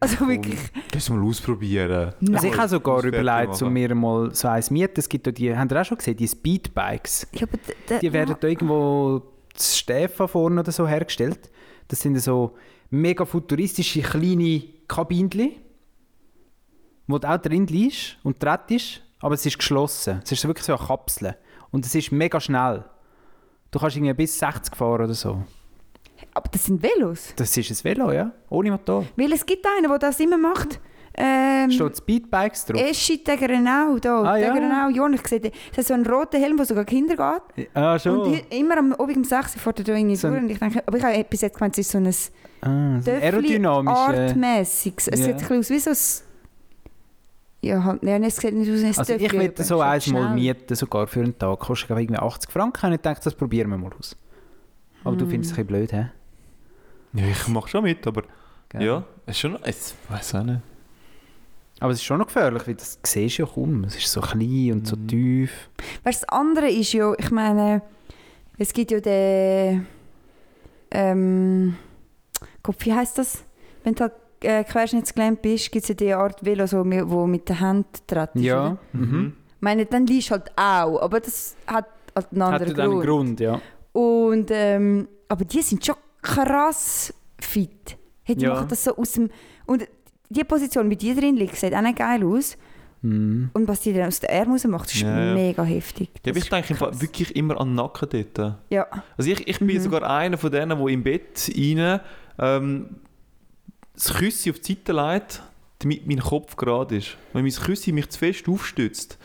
Also wirklich... Kannst du mal ausprobieren. Also ich habe sogar überlegt, um mir mal so eins mieten. Es gibt ja die, habt ihr auch schon gesehen, die Speedbikes. Ja, Die werden da irgendwo das Stefan vorne oder so hergestellt. Das sind so mega futuristische kleine Kabinchen, wo du auch drin liegst und trittst, aber es ist geschlossen. Es ist wirklich so eine Kapsel. Und es ist mega schnell. Du kannst irgendwie bis 60 fahren oder so. Aber das sind Velos. Das ist ein Velo, ja? Ohne Motor. Weil es gibt einen, der das immer macht. Ähm, Steht Speedbikes drauf? Eschi Tegerenau, da. Ah, ja. Tegerenau, Jon, ich sehe, den- es hat so einen roten Helm, der sogar Kinder geht. Ah, Und schon. hi- immer am Obig um 6 Uhr fährt er da irgendwie So durch. Und ich denke, aber ich habe bis jetzt gemeint, es ist so ein Ah, so ein Töffli aerodynamische... artmäßiges. Es Ja. sieht ein bisschen aus wie so ein... Ja, halt, nein, es sieht nicht aus wie ein Also ich würde so es eins mal mieten, sogar für einen Tag. Kostet glaube ich irgendwie 80 Franken. Und ich dachte, das probieren wir mal aus. Aber du findest es ein bisschen blöd, hä? Ja, ich mache schon mit, aber Gell? ja, es ist schon. Ich weiß auch nicht. Aber es ist schon noch gefährlich, weil das siehst du ja kaum. Es ist so klein und so Mhm. tief. Weißt, das andere ist ja, ich meine, es gibt ja den... Ähm, Gott, wie heisst das? Wenn du halt äh, querschnittsgelähmt bist, gibt es ja die Art Velo, so, wo mit der Hand tritt. Ja. Mhm. Mhm. Ich meine, dann liest halt auch, aber das hat halt einen Hat anderen dann einen Grund. Grund, ja. Und, ähm, aber die sind schon krass fit. Hey, die Ja. machen das so aus dem... Und die Position, wie die drin liegt, sieht auch nicht geil aus. Mhm. Und was die dann aus der Arm macht, ist Ja, mega heftig. Ja, ich denke krass. wirklich immer an den Nacken dort. Ja, Also ich, ich bin Mhm. sogar einer von denen, der im Bett rein ähm, das Küssi auf die Seite legt, damit mein Kopf gerade ist. Wenn mein Küssi mich zu fest aufstützt,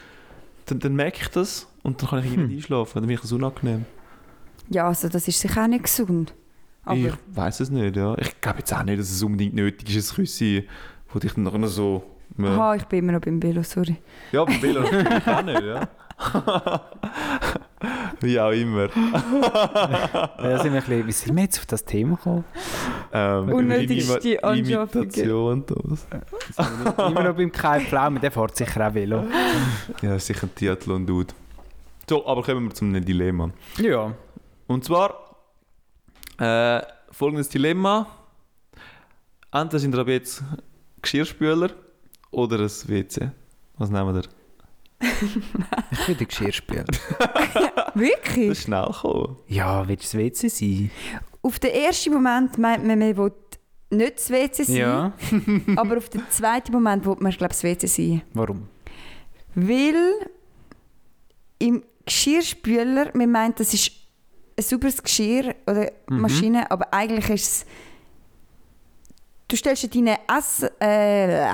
dann, dann merke ich das und dann kann ich Hm. nicht einschlafen. Dann bin ich das unangenehm. ja also das ist sicher auch nicht gesund. Aber ich weiß es nicht, ja. Ich glaube jetzt auch nicht, dass es unbedingt nötig ist, ein Küssi, wo dich dann noch so... Aha, ich bin immer noch beim Velo, sorry. ja aber Velo natürlich auch nicht, ja. (laughs) Wie auch immer. (laughs) Ja, sind wir ein bisschen, wie sind wir jetzt auf das Thema gekommen? Ähm, (laughs) Unnötigste. Imitation und das. Immer noch beim Kai Pflaume, der fährt sicher auch Velo. Ja, sicher ein Triathlon-Dude. So, aber kommen wir zum Dilemma. Ja. Und zwar äh, folgendes Dilemma. Entweder sind ihr ab jetzt Geschirrspüler oder ein WC. Was nehmen wir? Ich bin der Geschirrspüler. (laughs) Das Wirklich? ist schnell gekommen. Ja, willst du das WC sein? Auf den ersten Moment meint man, man will nicht das WC sein, Ja. (laughs) aber auf den zweiten Moment will man, glaube ich, das WC sein. Warum? Weil im Geschirrspüler, man meint, das ist ein sauberes Geschirr oder Mhm. Maschine, aber eigentlich ist es... Du stellst dir deine Ess, äh,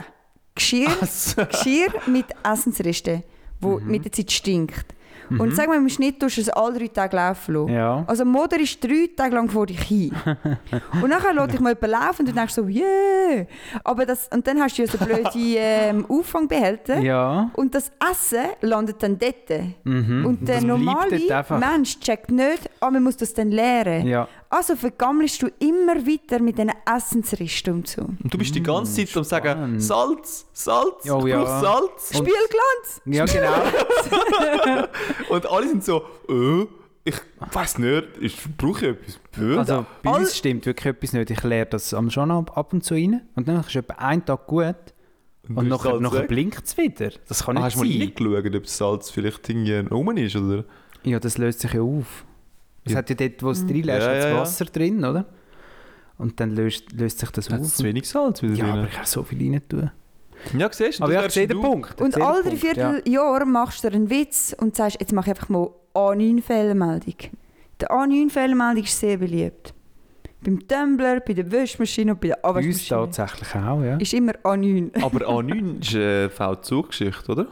Geschirr, (laughs) Geschirr mit Essensresten, wo Mhm. mit der Zeit stinkt. Und sag mal, im Schnitt tust du es alle drei Tage laufen lassen. Ja. Also Mutter ist drei Tage lang vor dich hin. (laughs) und dann lässt dich mal jemand laufen und du denkst so, yeah. Aber das, und dann hast du ja so blöde (laughs) ähm, Auffangbehälter. Ja. Und das Essen landet dann dort. Mhm. Und der normale. Mensch checkt nicht, ah, man muss das dann leeren. Ja. Also vergammelst du immer weiter mit diesen Essensristen und so. Und du bist die ganze Zeit am sagen. Salz, Salz, Oh, ich ja. Salz. Spielglanz! Ja, genau. (laughs) Und alle sind so, äh, ich weiß nicht, ich brauche etwas. Äh. Also bei All- uns stimmt wirklich etwas nicht. Ich lehre das am schon ab, ab und zu rein. Und dann ist etwa ein Tag gut. Und nachher, nachher weg. blinkt es wieder. Das kann Ah, nicht hast du mal sein. reingeschaut, ob das Salz vielleicht irgendwie rum ist, oder? Ja, das löst sich ja auf. Es Ja. hat ja dort, wo es drin lässt, Ja, ja, ja. Wasser drin, oder? Und dann löst, löst sich das Hat auf. es zu wenig Salz wieder ja, aber drin? ich kann so viel rein tun. Ja, siehst du, Aber das ja, ich sehe den. Punkt. Und alle drei. Vierteljahre machst du einen Witz und sagst, jetzt mache ich einfach mal A9-Fehlermeldung. Die A9-Fehlermeldung ist sehr beliebt. Beim Tumbler, bei der Wäschmaschine und bei der Bei uns Abwaschmaschine. tatsächlich auch, ja. Ist immer A9. Aber A9 (laughs) ist eine V-Zug-Geschichte, oder?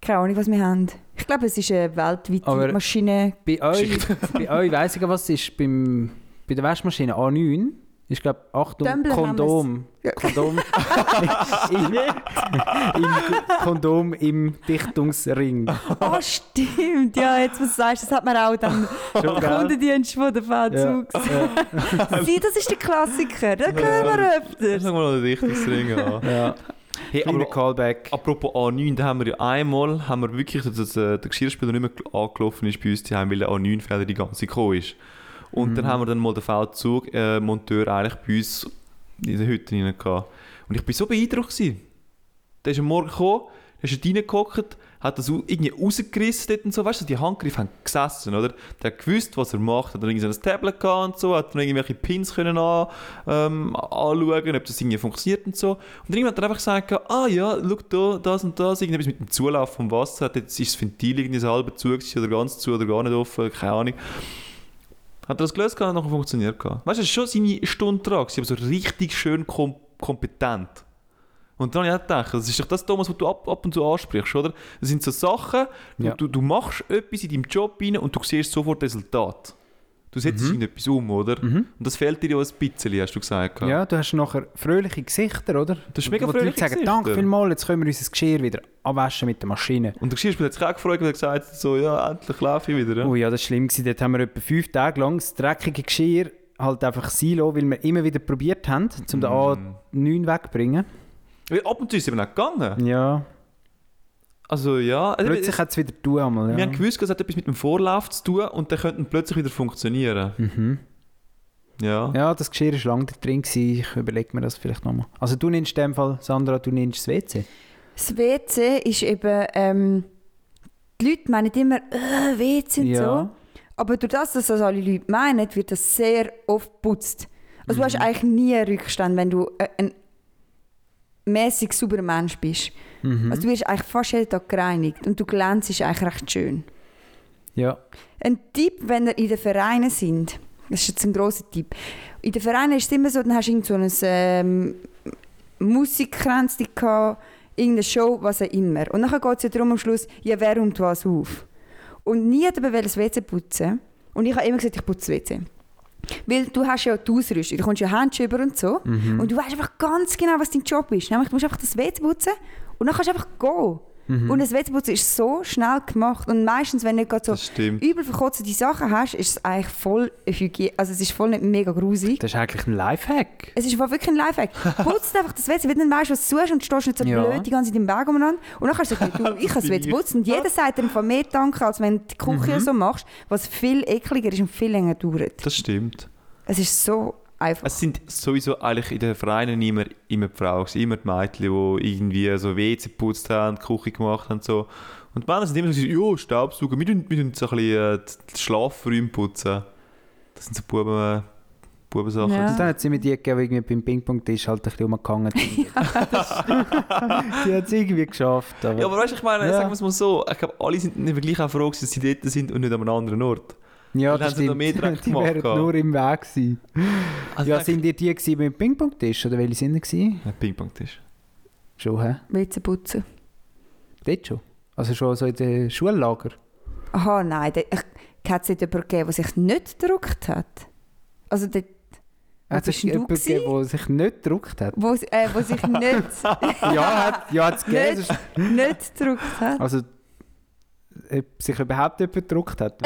Keine Ahnung, was wir haben. Ich glaube, es ist eine weltweite Aber- Maschine. Bei euch, bei euch weiss ich, was es ist. Beim, bei der Waschmaschine A9 ist, glaube ich, Achtung, haben Kondom. Ja. Kondom. (laughs) Im, im Kondom im Dichtungsring. Ah, stimmt. Ja, jetzt, was du sagst, das hat man auch dann im? Kundendienst von der Ja, V-Zug. ja, (laughs) Sieh, das ist der Klassiker. Den hören wir öfters. Sag mal noch den Richtungsring an. ja. Hey, Kleiner aber Callback. apropos A9, da haben wir ja einmal, haben wir wirklich, dass äh, der Geschirrspüler nicht mehr gel- angelaufen ist bei uns, die haben, weil der A9-Fehler die ganze Zeit gekommen ist. Und dann haben wir dann mal den V-Zug-Monteur eigentlich bei uns in der Hütte rein gehabt. Und ich war so beeindruckt. Gewesen. Der ist am Morgen gekommen, der ist reingehockt, hat das irgendwie rausgerissen und so, weißt du, die Handgriffe haben gesessen, oder? Der hat gewusst, was er macht, hat dann irgendwie so ein Tablet gehabt und so, hat dann irgendwelche Pins können an, ähm, anschauen, ob das irgendwie funktioniert und so. Und irgendwann hat er einfach gesagt, ah ja, schau da, das und das, irgendetwas mit dem Zulauf vom Wasser, hat jetzt ist das Ventil irgendwie so halb zu oder ganz zu oder gar nicht offen, keine Ahnung. Hat er das gelöst gehabt und nachher funktioniert gehabt. Weißt du, es ist schon seine Stunde dran, aber so richtig schön kom kompetent. Und dann habe ich auch gedacht, das ist doch das, Thomas, was du ab, ab und zu ansprichst, oder? Das sind so Sachen, du, Ja. du, du machst etwas in deinem Job rein und du siehst sofort Resultat. Du setzt Mhm. in etwas um, oder? Mhm. Und das fehlt dir ja ein bisschen, hast du gesagt. Ja, du hast nachher fröhliche Gesichter, oder? Das ist mega Wo fröhliche sagen, Gesichter. danke vielmals, jetzt können wir unser Geschirr wieder abwaschen mit der Maschine. Und der Geschirrspüler hat sich auch gefreut und hat gesagt, so, ja, endlich laufe ich wieder. Ja? Oh ja, das war schlimm. Gewesen. Dort haben wir etwa fünf Tage lang das dreckige Geschirr halt einfach sein lassen, weil wir immer wieder probiert haben, um den A9 wegzubringen. Weil ab und zu ist es eben auch gegangen. Ja, Also ja, also, plötzlich hat es wieder tun einmal. wir Ja. haben gewusst, es hat etwas mit dem Vorlauf zu tun und dann könnte plötzlich wieder funktionieren. Mhm. Ja. ja, das Geschirr war lange da drin. Gewesen. Ich überlege mir das vielleicht nochmal. Also du nimmst in dem Fall, Sandra, du nimmst das WC. Das WC ist eben, ähm, die Leute meinen immer, äh, WC und so. Aber durch das, dass das alle Leute meinen, wird das sehr oft geputzt. Also du hast eigentlich nie einen Rückstand, wenn du äh, ein mäßig sauberer Mensch bist. Mhm. Also du wirst eigentlich fast jeden Tag gereinigt und du glänzest eigentlich recht schön. Ja. Ein Tipp, wenn ihr in den Vereinen sind, das ist jetzt ein grosser Tipp. In den Vereinen ist es immer so, dann hast du irgend so ein ähm, Musikkränzchen gehabt, irgendeine Show, was auch immer. Und dann geht es ja darum am Schluss, ja, wer räumt was auf. Und nie hat jemand das WC putzen. Und ich habe immer gesagt, ich putze das WC. Weil du hast ja die Ausrüstung, du kommst ja Handschuhe über und so. Mhm. Und du weißt einfach ganz genau, was dein Job ist. Nämlich, du musst einfach das WC putzen und dann kannst du einfach gehen. Mhm. Und das WC putzen ist so schnell gemacht. Und meistens, wenn du nicht gerade so übel verkotzte Sachen hast, ist es eigentlich voll Hygiene. Also es ist voll nicht mega grusig. Das ist eigentlich ein Lifehack. Es ist voll wirklich ein Lifehack. (laughs) Putzt einfach das WC, weil dann weißt du, was du tust und du stehst nicht so Ja. blöd die ganze Zeit im Weg umeinander. Und dann kannst du sagen, du, ich kann das WC putzen. Und jeder sagt dir Fall mehr Danke, als wenn du die Küche Mhm. so machst, was viel ekliger ist und viel länger dauert. Das stimmt. Es ist so einfach. Es sind sowieso eigentlich in den Vereinen immer, immer die Frauen, immer die Mädchen, die irgendwie so WC geputzt haben, die Küche gemacht haben und so. Und die Männer sind immer so, ja, Staubsauger, wir tun, wir tun so ein bisschen äh, die Schlafräume putzen. Das sind so Buben, Bubensachen. Ja. Und dann hat sie mir die gegeben, die irgendwie beim Ping-Pong-Tisch halt ein bisschen rumgehangen (laughs) (laughs) Die hat es irgendwie geschafft. Aber Ja, aber weißt du, ich meine, Ja. sagen wir es mal so, ich glaube, alle sind nicht gleich auch froh, dass sie dort sind und nicht an einem anderen Ort. Ja, dann das haben sie noch mehr (laughs) Dreck Die wären nur im Weg gewesen. Also Ja, sind die die gewesen beim Ping-Pong-Tisch? Oder welche sind die gewesen? Ein Ping-Pong-Tisch. Schon, hä? WC putzen. Dort schon? Also schon so in den Schullager? Aha, nein. da- ich- Hat es nicht jemanden gegeben, der sich nicht gedruckt hat? Also, dort, Hat es jemanden gegeben, der sich nicht gedruckt hat? wo, äh, wo sich nicht, (laughs) ja, hat ja, hat's (laughs) gegeben. Nicht. nicht gedruckt hat? Also, ob sich überhaupt jemand gedruckt hat.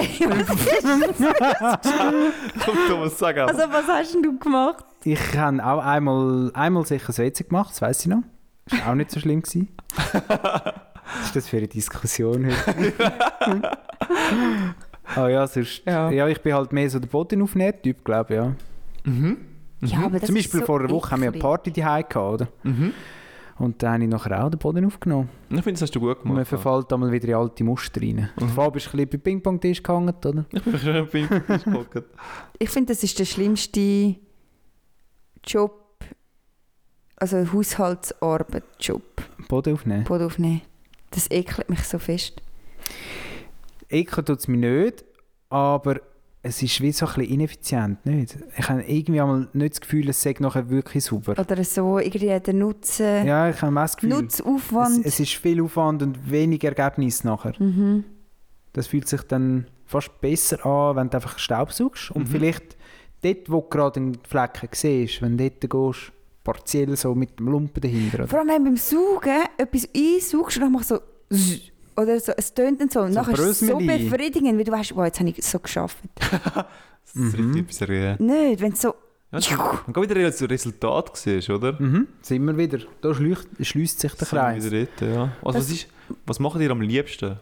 Komm, Thomas, sag auch. Also, was hast denn du gemacht? Ich habe auch einmal, einmal sicher das WC gemacht, das weiss ich noch. Das war auch nicht so schlimm. Gewesen. (laughs) Was ist das für eine Diskussion heute? (laughs) Ah ja, sonst, Ja. ja. ich bin halt mehr so der Bodenaufnäher-Typ, glaube ich, ja. Mhm. Ja, aber das Zum ist Beispiel so vor einer Woche haben wir eine. Party daheim gehabt, oder? Mhm. Und dann habe ich nachher auch den Boden aufgenommen. Ich finde, das hast du gut Und man gemacht. verfällt einmal wieder in alte Muster rein. Mhm. Fabio ist ein bisschen beim Ping-Pong-Tisch gehangen, oder? Ich bin schon bin gehockt. Ich finde, das ist der schlimmste Job, also Haushaltsarbeit-Job, Boden aufnehmen. Boden aufnehmen. Das ekelt mich so fest. Ekel tut es mir nicht, aber es ist wie so ein bisschen ineffizient, nicht? Ich habe irgendwie einmal nicht das Gefühl, es sei nachher wirklich sauber. Oder so irgendwie der Nutzen, Ja, ich habe das Gefühl, es, Nutzaufwand. es ist viel Aufwand und wenig Ergebnis nachher. mhm. Das fühlt sich dann fast besser an, wenn du einfach Staubsaugst und Mhm. vielleicht dort, wo du gerade einen Flecken siehst, wenn du dort gehst, partiell so mit dem Lumpen dahinter. Vor allem wenn du beim Saugen etwas einsaugst und dann machst du so zzz, oder so, es tönt dann so. Und So nachher ist es so befriedigend, weil du weißt, wow, jetzt habe ich es so geschafft. (laughs) Das ist Mhm. richtig etwas äh, Nicht, wenn es so... Ja, dann geht wieder das Resultat siehst, oder? Mhm, sind wir wieder. Da schließt, sich der Sind wir Kreis. Wieder dort, ja. Also, Das- was, ist, was macht ihr am liebsten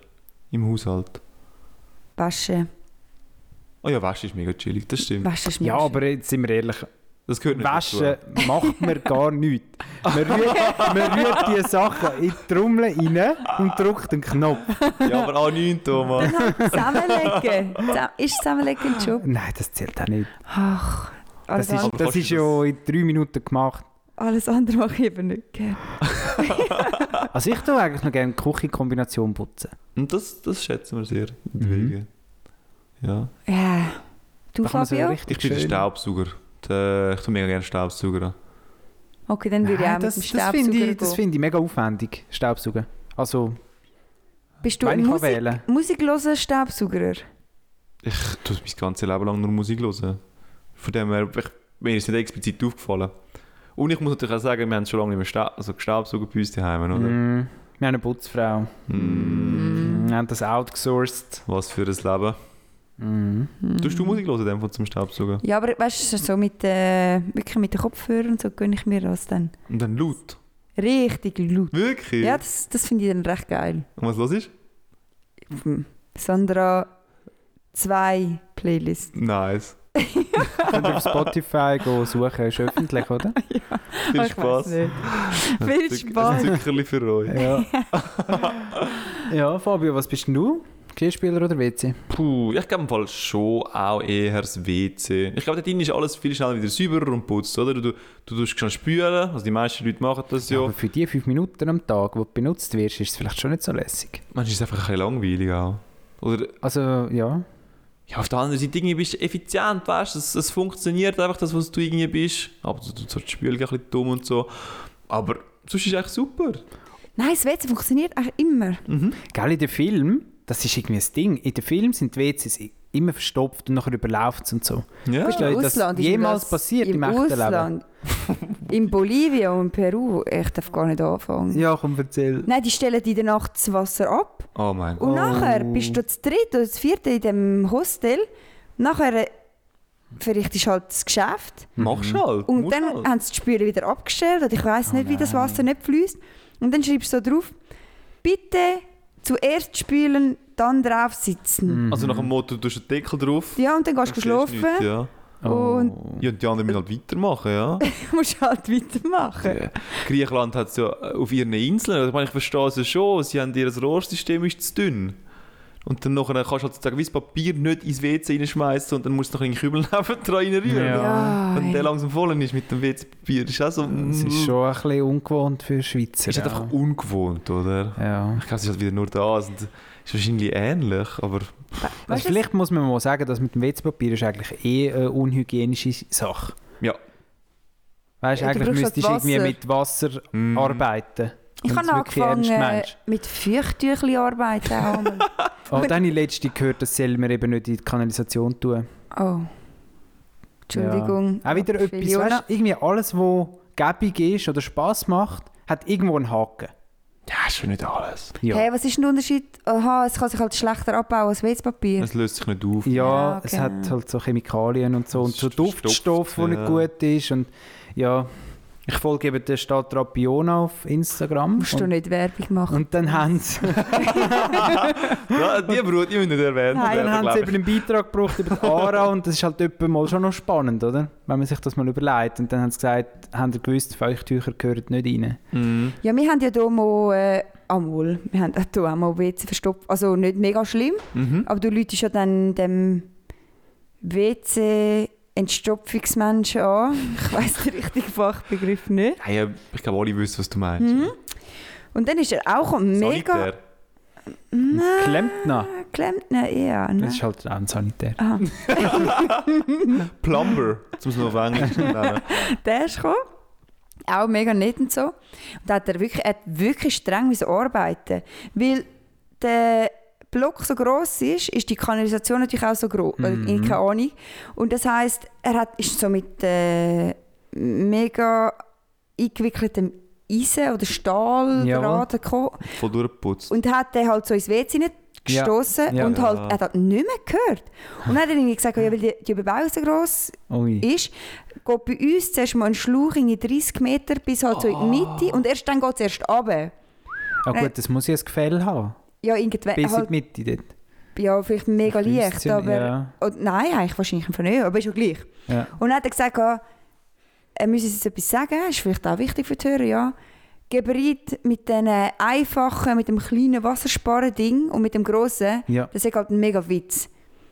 im Haushalt? Waschen. Oh ja, Waschen ist mega chillig, das stimmt. Waschen ist Ja, mega aber jetzt sind wir ehrlich, Das gehört nicht waschen macht man gar nichts. Man rührt, man rührt die Sachen in die Trommel rein und drückt den Knopf. dazu. Ja, aber auch nicht, Thomas. Dann halt zusammenlegen. Zusa- Ist zusammenlegen ein Job? Nein, das zählt auch nicht. Ach, alles, Das ist, das ist ja in drei Minuten gemacht. alles andere mache ich eben nicht gerne. (laughs) Also ich tue eigentlich noch gerne Küchenkombination putzen. Und das, das schätzen wir sehr. Mhm. Ja. Ja. Du, so Fabio? richtig Ich bin der Staubsauger. Der, ich tue mega gerne Staubsauger. Okay, dann würde ich auch Nein, mit das, dem das Staubsauger finde ich, das finde ich mega aufwendig, Staubsaugen. Also, Bist du wenn ein ich kann Musik, wählen. musikloser Staubsauger? Ich tue mein ganzes Leben lang nur Musik hören. Von dem her, ich, mir ist nicht explizit aufgefallen. Und ich muss natürlich auch sagen, wir haben schon lange nicht mehr Sta also gestaubsaugt bei uns daheim, oder? Mm, wir haben eine Putzfrau. Mm. Wir haben das outgesourced. Was für ein Leben. Mm. Tust du Musik hören, in dem Fall zum Staubsaugen? Ja, aber weißt du, so mit, äh, wirklich mit den Kopfhörern und so gönne ich mir das dann. Und dann laut? Richtig laut. Wirklich? Ja, das, das finde ich dann recht geil. Und was los ist? Hm. Sandra 2 Playlist. Nice. (laughs) Könnt ihr auf Spotify gehen suchen, ist öffentlich, oder? (laughs) Viel Ich weiss Spaß. Viel Spaß. Ein Zuckerli für euch. Ja. (laughs) ja, Fabio, was bist denn du? Geschirrspüler oder WC? Puh, ich glaube im Fall schon auch eher das WC. Ich glaube, da drin ist alles viel schneller wieder sauberer und putzt, oder? Du, du, du tust schnell spülen, also die meisten Leute machen das ja. Aber für die fünf Minuten am Tag, wo du benutzt wirst, ist es vielleicht schon nicht so lässig. Manchmal ist es einfach ein bisschen langweilig auch. Oder Also, ja. ja, auf der anderen Seite irgendwie bist du effizient, weißt du, es, es funktioniert einfach, das, was du irgendwie bist. Aber du tust die Spülung ein bisschen dumm und so. Aber sonst ist es echt super. Nein, das WC funktioniert eigentlich immer. Mhm. Gell, in den Film, das ist irgendwie ein Ding. In den Filmen sind die WCs immer verstopft und nachher überläuft es und so. Ja. Im das Ausland ist jemals das passiert im echten Ausland. (laughs) in Bolivien und Peru, ich darf gar nicht anfangen. Ja, komm, erzähl. Nein, die stellen in der Nacht das Wasser ab Oh mein Gott. und Oh. nachher bist du das dritte oder das vierte in dem Hostel. Nachher äh, verrichtest du halt das Geschäft Machst du halt. und dann halt. haben sie die Spüle wieder abgestellt oder ich weiß Oh nicht, wie das. Wasser nicht fließt. Und dann schreibst du so drauf, bitte zuerst spülen, dann drauf sitzen. Mhm. Also nach dem Motto, du tust den Deckel drauf. Ja, und dann gehst du schlafen. nichts, ja. und- Oh. ja, und die anderen müssen halt weitermachen, ja. (laughs) Du musst halt weitermachen. Ja. Griechenland hat es ja äh, auf ihren Inseln, also ich, meine, ich verstehe es ja schon, sie haben ihr Rohrsystem ist zu dünn. Und dann nachher kannst du halt sozusagen wie das Papier nicht ins WC reinschmeißen und dann musst du noch in den Kübel neben dran reinrühren. Ja. Wenn der langsam voll ist mit dem WC-Papier, ist auch so... Das ist schon ein bisschen ungewohnt für Schweizer. ist halt ja. einfach ungewohnt, oder? Ja. Ich glaube, es ist halt wieder nur da. Also, ist wahrscheinlich ähnlich, aber... (laughs) Also Weißt du, vielleicht muss man mal sagen, dass mit dem WC-Papier ist eigentlich eh eine unhygienische Sache. Ja. Weißt du, Ja, du eigentlich müsstest du halt irgendwie Wasser. mit Wasser Mm. arbeiten. Ich habe angefangen mit Feuchttüchli arbeiten. (laughs) Oh, dann habe ich letztens gehört, das soll man eben nicht in die Kanalisation tun. oh. Entschuldigung. Auch wieder etwas, Fiona. weißt, irgendwie alles, was gäbig ist oder Spass macht, hat irgendwo einen Haken. Ja, ist schon nicht alles. Ja, Hey, was ist der Unterschied? Aha, es kann sich halt schlechter abbauen als WC-Papier. Es löst sich nicht auf. ja, Ja, okay. es hat halt so Chemikalien und so und so Duftstoff, verstopft, wo nicht ja. gut ist und ja, ich folge eben der Stadt Rapiona auf Instagram Musst du nicht Werbung machen. und dann haben sie, (laughs) Ja, die Brut, die müssen nicht erwähnt Nein, dann haben sie eben einen Beitrag gebracht über die ARA und das ist halt mal schon noch spannend, oder? Wenn man sich das mal überlegt und dann haben sie gesagt, haben sie gewusst, Feuchttücher gehören nicht rein. Mhm. Ja, wir haben ja hier mal, äh, einmal, wir haben hier auch mal WC verstopft. Also nicht mega schlimm, Mhm. aber du läutest ja dann dem WC-Entstopfungsmenschen an. Ich weiss den richtigen Fachbegriff nicht. Ja, ja, ich glaube, alle wissen, was du meinst. Mhm. Und dann ist er auch mega... Sanitär. Nein, Klempner, Klempner eher. Ne? das ist halt auch ein Sanitär. Aha. (laughs) Plumber, jetzt muss man auf Englisch nennen. der ist gekommen. Auch mega nett und so. Und da hat er wirklich, er hat wirklich streng arbeiten Weil der Block so groß ist, ist die Kanalisation natürlich auch so groß. Mhm. Keine Ahnung. Und das heisst, er hat, ist so mit äh, mega eingewickeltem Eisen oder Stahldraht Jawohl. gekommen. Voll durchgeputzt. Und hat den halt so ins WC nicht Ja. gestoßen Ja. und halt, Ja. er hat nicht mehr gehört. Und dann hat er irgendwie gesagt, ja, weil die, die Überbauung so gross Ui. ist, geht bei uns zuerst mal ein Schlauch in 30 Meter bis halt so in die Mitte und erst dann geht es erst runter. Ah gut, das muss ja ein Gefäll haben. Ja, irgendwann, Bis in halt, die Mitte dort. ja, vielleicht mega leicht, 15, aber... ja. Oh, nein, eigentlich wahrscheinlich einfach nicht, aber ist ja gleich. Ja. Und dann hat er gesagt, ja, er müsse jetzt etwas sagen, ist vielleicht auch wichtig für die Hörer, ja. Geberit mit diesen einfachen, mit dem kleinen Wassersparen-Ding und mit dem grossen, Ja. das ist halt ein mega Witz.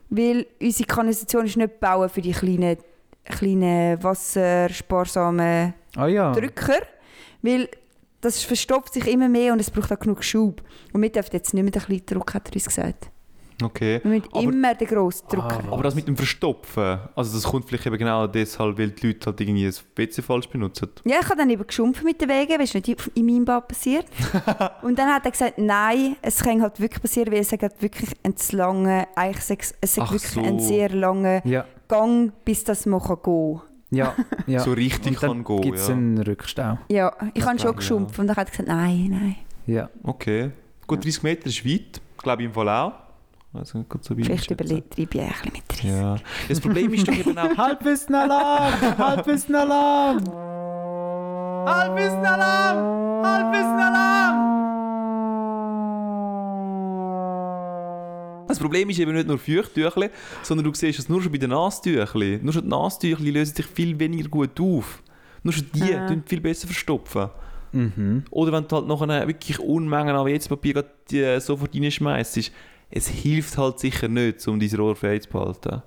Weil unsere Kanalisation ist nicht gebaut für die kleinen, kleinen wassersparsamen Ah ja. Drücker. Weil das verstopft sich immer mehr und es braucht auch genug Schub. Und wir dürfen jetzt nicht mehr den kleinen Druck, hat er uns gesagt. Okay. Wir müssen Aber- immer den grossen Drucker. Ah, Aber das mit dem Verstopfen, also das kommt vielleicht eben genau deshalb, weil die Leute halt irgendwie das WC falsch benutzen. Ja, ich habe dann eben geschumpft mit den Wegen, weil es nicht in meinem Bad passiert. (laughs) und dann hat er gesagt, nein, es kann halt wirklich passieren, weil es hat wirklich einen zu langen, eigentlich es- wirklich so. ein sehr langer Ja. Gang, bis das mal kann gehen Ja. (laughs) ja. So richtig Und dann kann gehen, gibt es ja. einen Rückstau. Ja, ich habe schon geschumpft und dann hat er gesagt, nein, nein. Ja. Okay. Gut, 30 Meter ist weit. Glaube ich im Fall auch. Also gut so Vielleicht einschätzen. übertreibe ich ein bisschen mit 30. Ja. Das Problem ist doch eben auch... (laughs) Halbwissen-Alarm! Halbwissen-Alarm! Halbwissen-Alarm! Halbwissen-Alarm! Das Problem ist eben nicht nur Feuchttüchli, sondern du siehst es nur schon bei den Nasstüchli. Nur schon die Nasstüchli lösen sich viel weniger gut auf. Nur schon die Ah. tun viel besser verstopfen. Mhm. Oder wenn du halt noch eine wirklich Unmengen an WC-Papier äh, sofort reinschmeißt, es hilft halt sicher nicht, um dein Rohr frei zu behalten.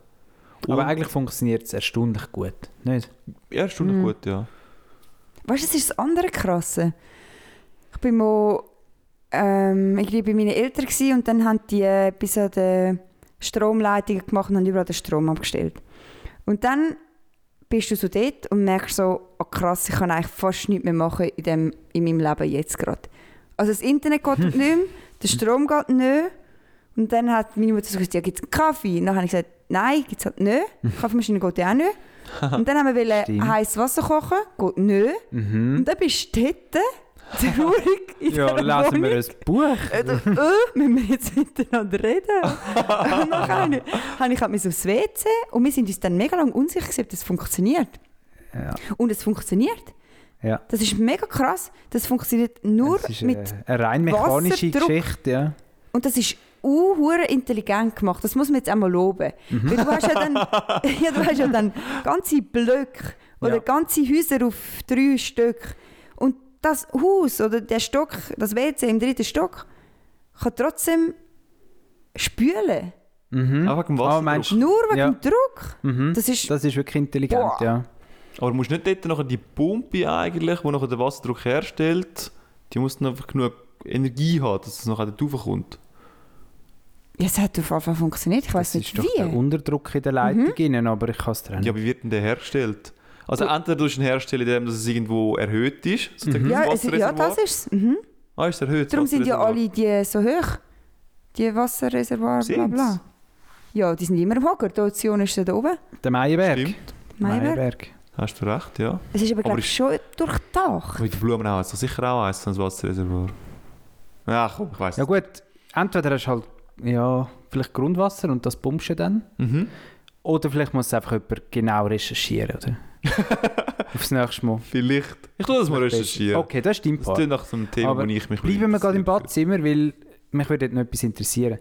Aber Und- eigentlich funktioniert es erstaunlich gut. Nicht? Ja, schon Mhm. gut, ja. Weißt du, das ist das andere Krasse. Ich bin mal ähm, irgendwie bei meinen Eltern und dann haben die äh, bis an die Stromleitungen gemacht und haben überall den Strom abgestellt. Und dann bist du so dort und merkst so, oh krass, ich kann eigentlich fast nichts mehr machen in, dem, in meinem Leben jetzt gerade. Also das Internet geht (laughs) nicht mehr, der Strom geht nicht. Und dann hat meine Mutter gesagt, ja, gibt es einen Kaffee? Und dann habe ich gesagt, nein, gibt es halt nicht. (laughs) Kaffeemaschine geht ja auch nicht. Und dann haben wir heißes Wasser kochen, geht nicht. Mhm. Und dann bist du dort, traurig (laughs) in Ja, lesen wir Wohnung. ein Buch. Äh, äh, müssen wir jetzt (laughs) miteinander reden? und dann habe ich, halt mich aufs WC und wir sind uns dann mega lange unsicher gewesen, ob das funktioniert. Ja. Und es funktioniert. Ja. Das ist mega krass. Das funktioniert nur Es ist mit... eine, eine rein mechanische Wasserdruck. Geschichte. Ja. Und das ist uhuere intelligent gemacht. Das muss man jetzt einmal loben. Mhm. Weil du hast ja dann, (laughs) ja, du hast ja dann ganze Blöcke oder Ja. ganze Häuser auf drei Stück. Das Haus oder der Stock, das WC im dritten Stock, kann trotzdem spülen. Mhm. Auch wegen Ah, Wasserdruck. meinst du? Nur wegen Ja. dem Druck. Mhm. Das ist... Das ist wirklich intelligent, Boah. ja. Aber du musst nicht dort nachher die Pumpe eigentlich, die nachher den Wasserdruck herstellt, die muss dann einfach genug Energie haben, dass es nachher dort raufkommt. Ja, es hat auf jeden Fall funktioniert. Ich weiß nicht ist doch der wie. Unterdruck in der Leitung innen, aber ich kann es trennen. Ja, wie wird denn der hergestellt? Also entweder du ihn herstellen, indem dass es irgendwo erhöht ist, sozusagen Ja, das es, ja, das ist es. Mhm. Ah, ist erhöht. Darum sind ja alle die so hoch. Die Wasserreservoire, bla bla. Ja, die sind immer am Hocker. Die Ozean ist da oben. Der Meienberg. Stimmt, Meiberg. hast du recht, ja. Es ist aber, Aber glaube ich, ist- schon durchdacht. Der Blumenau hat es sicher auch eins, so ein Wasserreservoir. Ja, komm, ich weiss Ja gut, entweder hast du halt ja, vielleicht Grundwasser und das pumpst du dann. Mhm. Oder vielleicht muss es einfach jemand genau recherchieren, oder? (laughs) Aufs nächste Mal. Vielleicht. Ich tue das mal recherchieren. Okay, das stimmt. Das klingt nach so einem Thema, Aber wo ich mich Bleiben wir gerade im. Badzimmer, weil mich würde noch etwas interessieren.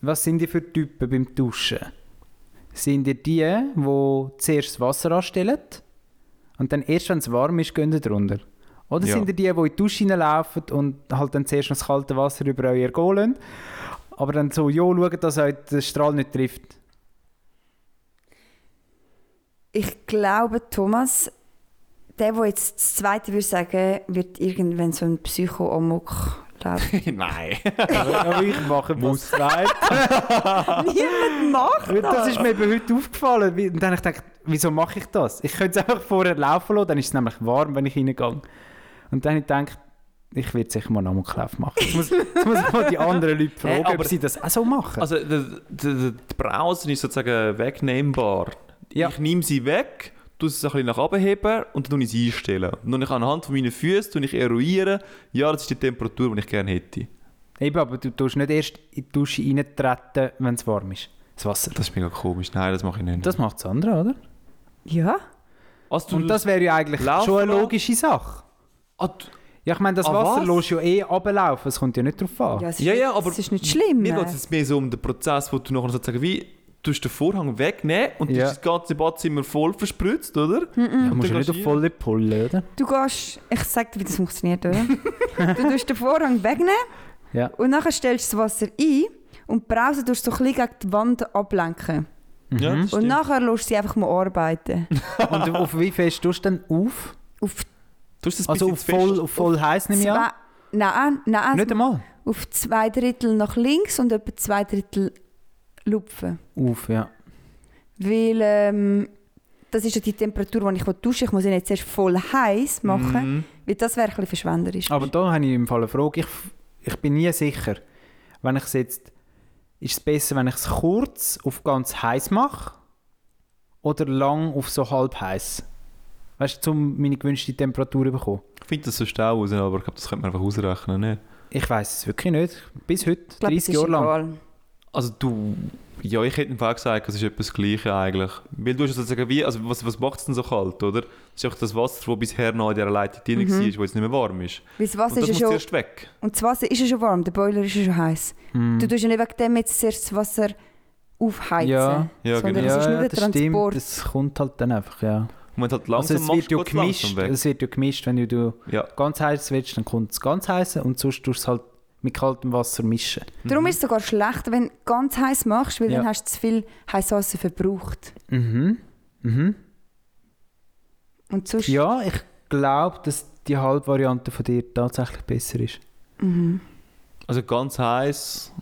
Was sind die für Typen beim Duschen? Sind die die, die zuerst das Wasser anstellen und dann erst, wenn es warm ist, gehen sie drunter? Oder Ja. sind die die, die in die Dusche reinlaufen und halt dann zuerst noch das kalte Wasser über euer Go lassen, aber dann so, ja, schauen, dass euch der Strahl nicht trifft? Ich glaube, Thomas, der, der jetzt das Zweite würde sagen, wird irgendwann so ein Psycho-Amok laufen. (laughs) Nein. aber, aber ich mache muss zweit. (laughs) Niemand macht Das das. ist mir eben heute aufgefallen. Und dann habe ich gedacht, wieso mache ich das? Ich könnte es einfach vorher laufen lassen, dann ist es nämlich warm, wenn ich reingehe. Und dann habe ich gedacht, ich werde sicher mal einen Amoklauf machen. Jetzt muss, jetzt muss ich mal die anderen Leute (laughs) fragen, aber- ob sie das auch so machen. Also, der, der, ist sozusagen wegnehmbar. Ja. Ich nehme sie weg, tue sie so ein bisschen nach oben heben und dann sie einstellen. Und dann ich anhand von meinen Füßen ich eruieren, ja, das ist die Temperatur, die ich gerne hätte. Eben, aber du tust nicht erst in die Dusche reintreten, wenn es warm ist. Das Wasser. Das ist mega komisch. Nein, das mache ich nicht. Das macht das andere, oder? Ja. also, Und das wäre ja eigentlich Laufen schon eine logische Sache. ah, Ja, ich meine, das Ah, Wasser was? lässt ja eh runterlaufen, es kommt ja nicht drauf an. Ja, es Ja, ist, ja, nicht- aber es ist nicht schlimm. mir ne? geht es jetzt mehr so um den Prozess, wo du nachher sozusagen wie du hast den Vorhang wegnehmen und Ja. ja. das ganze Badzimmer voll verspritzt, oder? Du musst ja dann nicht gehst auf du volle Pulle, oder? Du gehst, ich sag dir, wie das funktioniert, oder? (laughs) du tust den Vorhang wegnehmen Ja. und nachher stellst du das Wasser ein und die Brause tust du so ein bisschen gegen die Wand ablenken. Ja, das Und nachher lässt du sie einfach mal arbeiten. (laughs) Und auf wie fest tust du dann auf? Auf Du hast das Also bisschen auf voll, auf voll heiß nehme ich an? nein, nein, Nicht einmal? auf zwei Drittel nach links und etwa zwei Drittel lupfen. Auf, ja. Weil ähm, das ist ja die Temperatur, die ich dusche. Ich muss sie nicht zuerst voll heiß machen, Mhm. weil das wäre ein bisschen verschwenderisch. Aber da habe ich im Fall eine Frage. Ich, ich bin nie sicher, wenn ich es jetzt... Ist es besser, wenn ich es kurz auf ganz heiß mache oder lang auf so halb heiß? Weißt du, um meine gewünschte Temperatur zu bekommen? Ich finde das so stau raus, aber ich glaube, das könnte man einfach ausrechnen. Ne? Ich weiß es wirklich nicht. Bis heute, ich glaube, es 30 ist Jahre lang. egal. Also du, ja, ich hätte im Fall gesagt, es ist etwas Gleiche eigentlich. Weil du hast sozusagen wie, also was, was macht es denn so kalt, oder? Das ist einfach das Wasser, das bisher noch in dieser Leitung drin Mhm. war, wo jetzt nicht mehr warm ist. Weil das Wasser Und das ist muss ja schon, zuerst weg. und das Wasser ist ja schon warm, der Boiler ist ja schon heiß. Mm. Du tust ja nicht wegen dem jetzt zuerst das Wasser aufheizen. Ja. Ja, sondern genau. es ist nur ja, der das stimmt. Das kommt halt dann einfach, ja. Und halt Also langsam es machst, wird ja gemischt. Es wird ja gemischt, wenn du Ja. ganz heiß willst, dann kommt es ganz heiß und sonst tust du es halt mit kaltem Wasser mischen. Darum ist es sogar schlecht, wenn du ganz heiß machst, weil Ja. dann hast du zu viel heißes Wasser verbraucht. Mhm. Mhm. Und sonst... Ja, ich glaube, dass die Halbvariante von dir tatsächlich besser ist. Mhm. Also ganz heiß,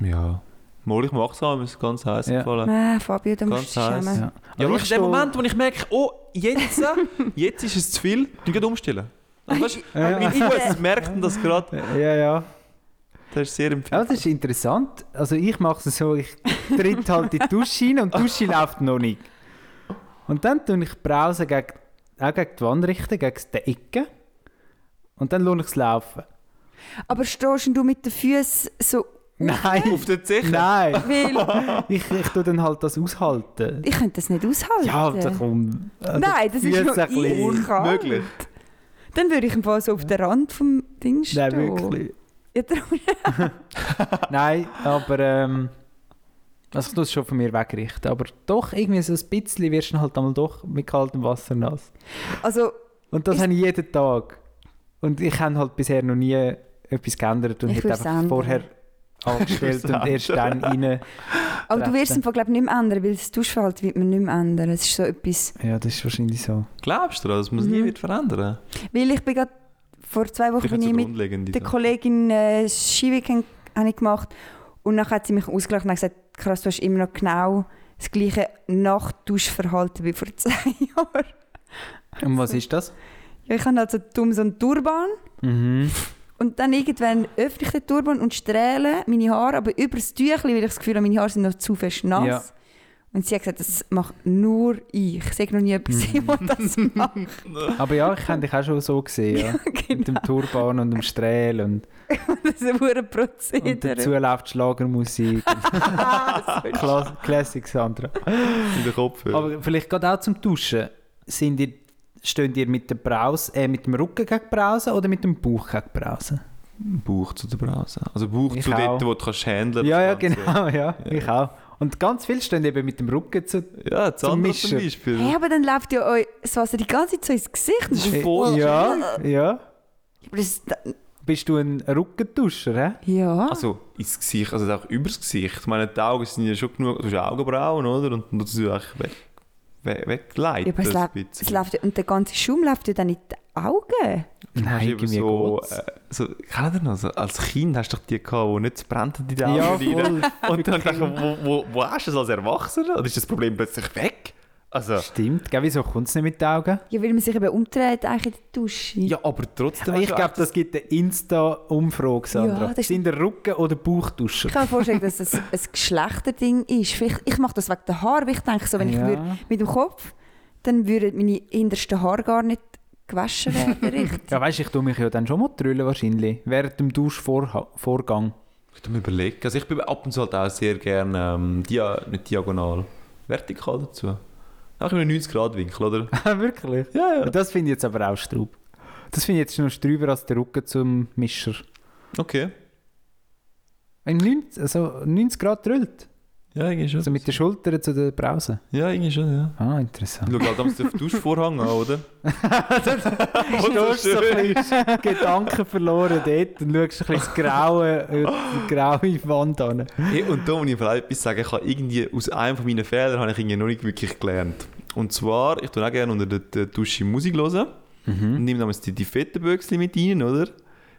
ja. Mal ich mache es auch, wenn es ganz heiß Ja. gefallen. Nein, Fabio, da Ganz musst du schämen. Ja. Ja, aber ich in dem Moment, wo ich merke, oh, jetzt, (laughs) jetzt ist es zu viel, dann geht umstellen. Also, weißt, du, Ja. mein Fuß merkt das gerade. Ja, ja. Das ist sehr Ja, empfindlich. das ist interessant. Also ich mache es so, ich tritt halt in die Dusche rein und die Dusche läuft noch nicht. Und dann tue ich die Brause gegen, auch gegen die Wand richten, gegen die Ecke. Und dann lasse ich es laufen. Aber stehst du mit den Füßen so... Nein, Auf der Zeche? nein. Weil (laughs) Ich, ich tue dann halt das aushalten. ich könnte das nicht aushalten. Ja, da komm. äh, Nein, das ist ja eiskalt. Unmöglich. Dann würde ich im Fall so auf den Rand vom Ding stehen. Nein, wirklich. Ja, (laughs) Nein, aber ähm, also ich tue es schon von mir wegrichten. Aber doch, irgendwie so ein bisschen wirst du halt einmal doch mit kaltem Wasser nass. also, Und das habe ich jeden Tag. Und ich habe halt bisher noch nie etwas geändert und Ich hätte einfach ändern. vorher angestellt und erst dann rein. aber du wirst es Rechte. im Fall, glaub, nicht mehr ändern, weil das Duschverhalten wird man nicht mehr ändern. Es ist so etwas... Ja, das ist wahrscheinlich so. Glaubst du, das muss nie Mhm. wird verändern? Weil ich bin gerade... Vor zwei Wochen bin ich mit der Kollegin äh, Skiweekend gemacht und dann hat sie mich ausgelacht und gesagt, krass, du hast immer noch genau das gleiche Nachtduschverhalten wie vor (laughs) zehn Jahren. Und was ist das? Ja, ich habe also dumm so einen Turban Mhm. Und dann irgendwann öffne ich den Turban und strähle meine Haare, aber über das Tüchli, weil ich das Gefühl habe, meine Haare sind noch zu fest nass. Ja. Und sie hat gesagt, das macht nur ich. Ich sehe noch nie jemanden, der das macht. (laughs) Aber ja, ich habe dich auch schon so gesehen, ja. (laughs) Mit dem Turban und dem Strähl und, (laughs) Das ist ein hoher und Prozedere. dazu läuft Schlagermusik. Kla Classic, Sandra. In den Kopf. Aber vielleicht gerade auch zum Duschen. Sind ihr, stehen ihr mit, der Brause, äh, mit dem Rücken gegen die Brause oder mit dem Bauch gegen die Brause? Bauch zu der Brause. Also Bauch Ich zu auch. dort, wo du kannst handeln Ja, ja, Ganze. genau, ja, ich auch. Und ganz viele stehen eben mit dem Rücken zu... Ja, Mischen. zum Beispiel. Hey, aber dann läuft ja euch das Wasser die ganze Zeit so ins Gesicht. Das ist voll Ja, ja. Das, Bist du ein Rückenduscher, hä? ja. Also ins Gesicht, also auch übers Gesicht. Ich meine, die Augen sind ja schon genug, du hast ja Augenbrauen, oder? Und dann tust du eigentlich weg, weg, wegleiten. Ja, aber es, läuft, es läuft, und der ganze Schaum läuft ja dann in die Augen. Nein, irgendwie so, äh, so, kennt ihr noch, so, als Kind hast du doch die gehabt, die nicht brennt in die Augen Ja, voll. (laughs) Und dann dachte ich, wo, wo, wo hast du es als Erwachsener? Oder ist das Problem plötzlich weg? Also, Stimmt, gell, wieso kommt es nicht mit den Augen? Ja, weil man sich eben umdreht eigentlich in der Dusche. ja, aber trotzdem. ich hast du glaube, das gibt eine Insta-Umfrage, Sandra. Ja, das Sind der Rücken- oder Bauchduscher? Ich kann mir vorstellen, dass das ein Geschlechterding ist. Vielleicht, ich mache das wegen der Haare, weil ich denke, so, wenn ich Ja. würde mit dem Kopf, dann würden meine hintersten Haare gar nicht gewaschen werden. (laughs) richtig. Ja, weißt du, ich tue mich ja dann schon mal trüllen wahrscheinlich. Während dem Duschvorgang. Ich tu mir überlegen. Also ich bin ab und zu halt auch sehr gerne ähm, dia nicht diagonal, vertikal dazu. Auch in einem 90-Grad-Winkel, oder? (laughs) Wirklich? Ja, ja. Das finde ich jetzt aber auch Straub. Das finde ich jetzt noch strüber als der Rücken zum Mischer. Okay. Ein 90, also 90 Grad trüllt. Ja, irgendwie schon. Also mit den Schultern zu der Brause. Ja, irgendwie schon, ja. Ah, interessant. Ich schaue halt damals den Duschvorhang an, oder? (laughs) Du hast so ein bisschen Gedanken verloren dort und schaust ein bisschen das graue, äh, die graue Wand an. Hey, und da muss ich vielleicht etwas sagen. Ich habe irgendwie, aus einem von meinen Fehlern habe ich irgendwie noch nicht wirklich gelernt. Und zwar, ich tue auch gerne unter der, Dusche Musik hören. Und nehme damals die, die fetten Böckchen mit rein, oder?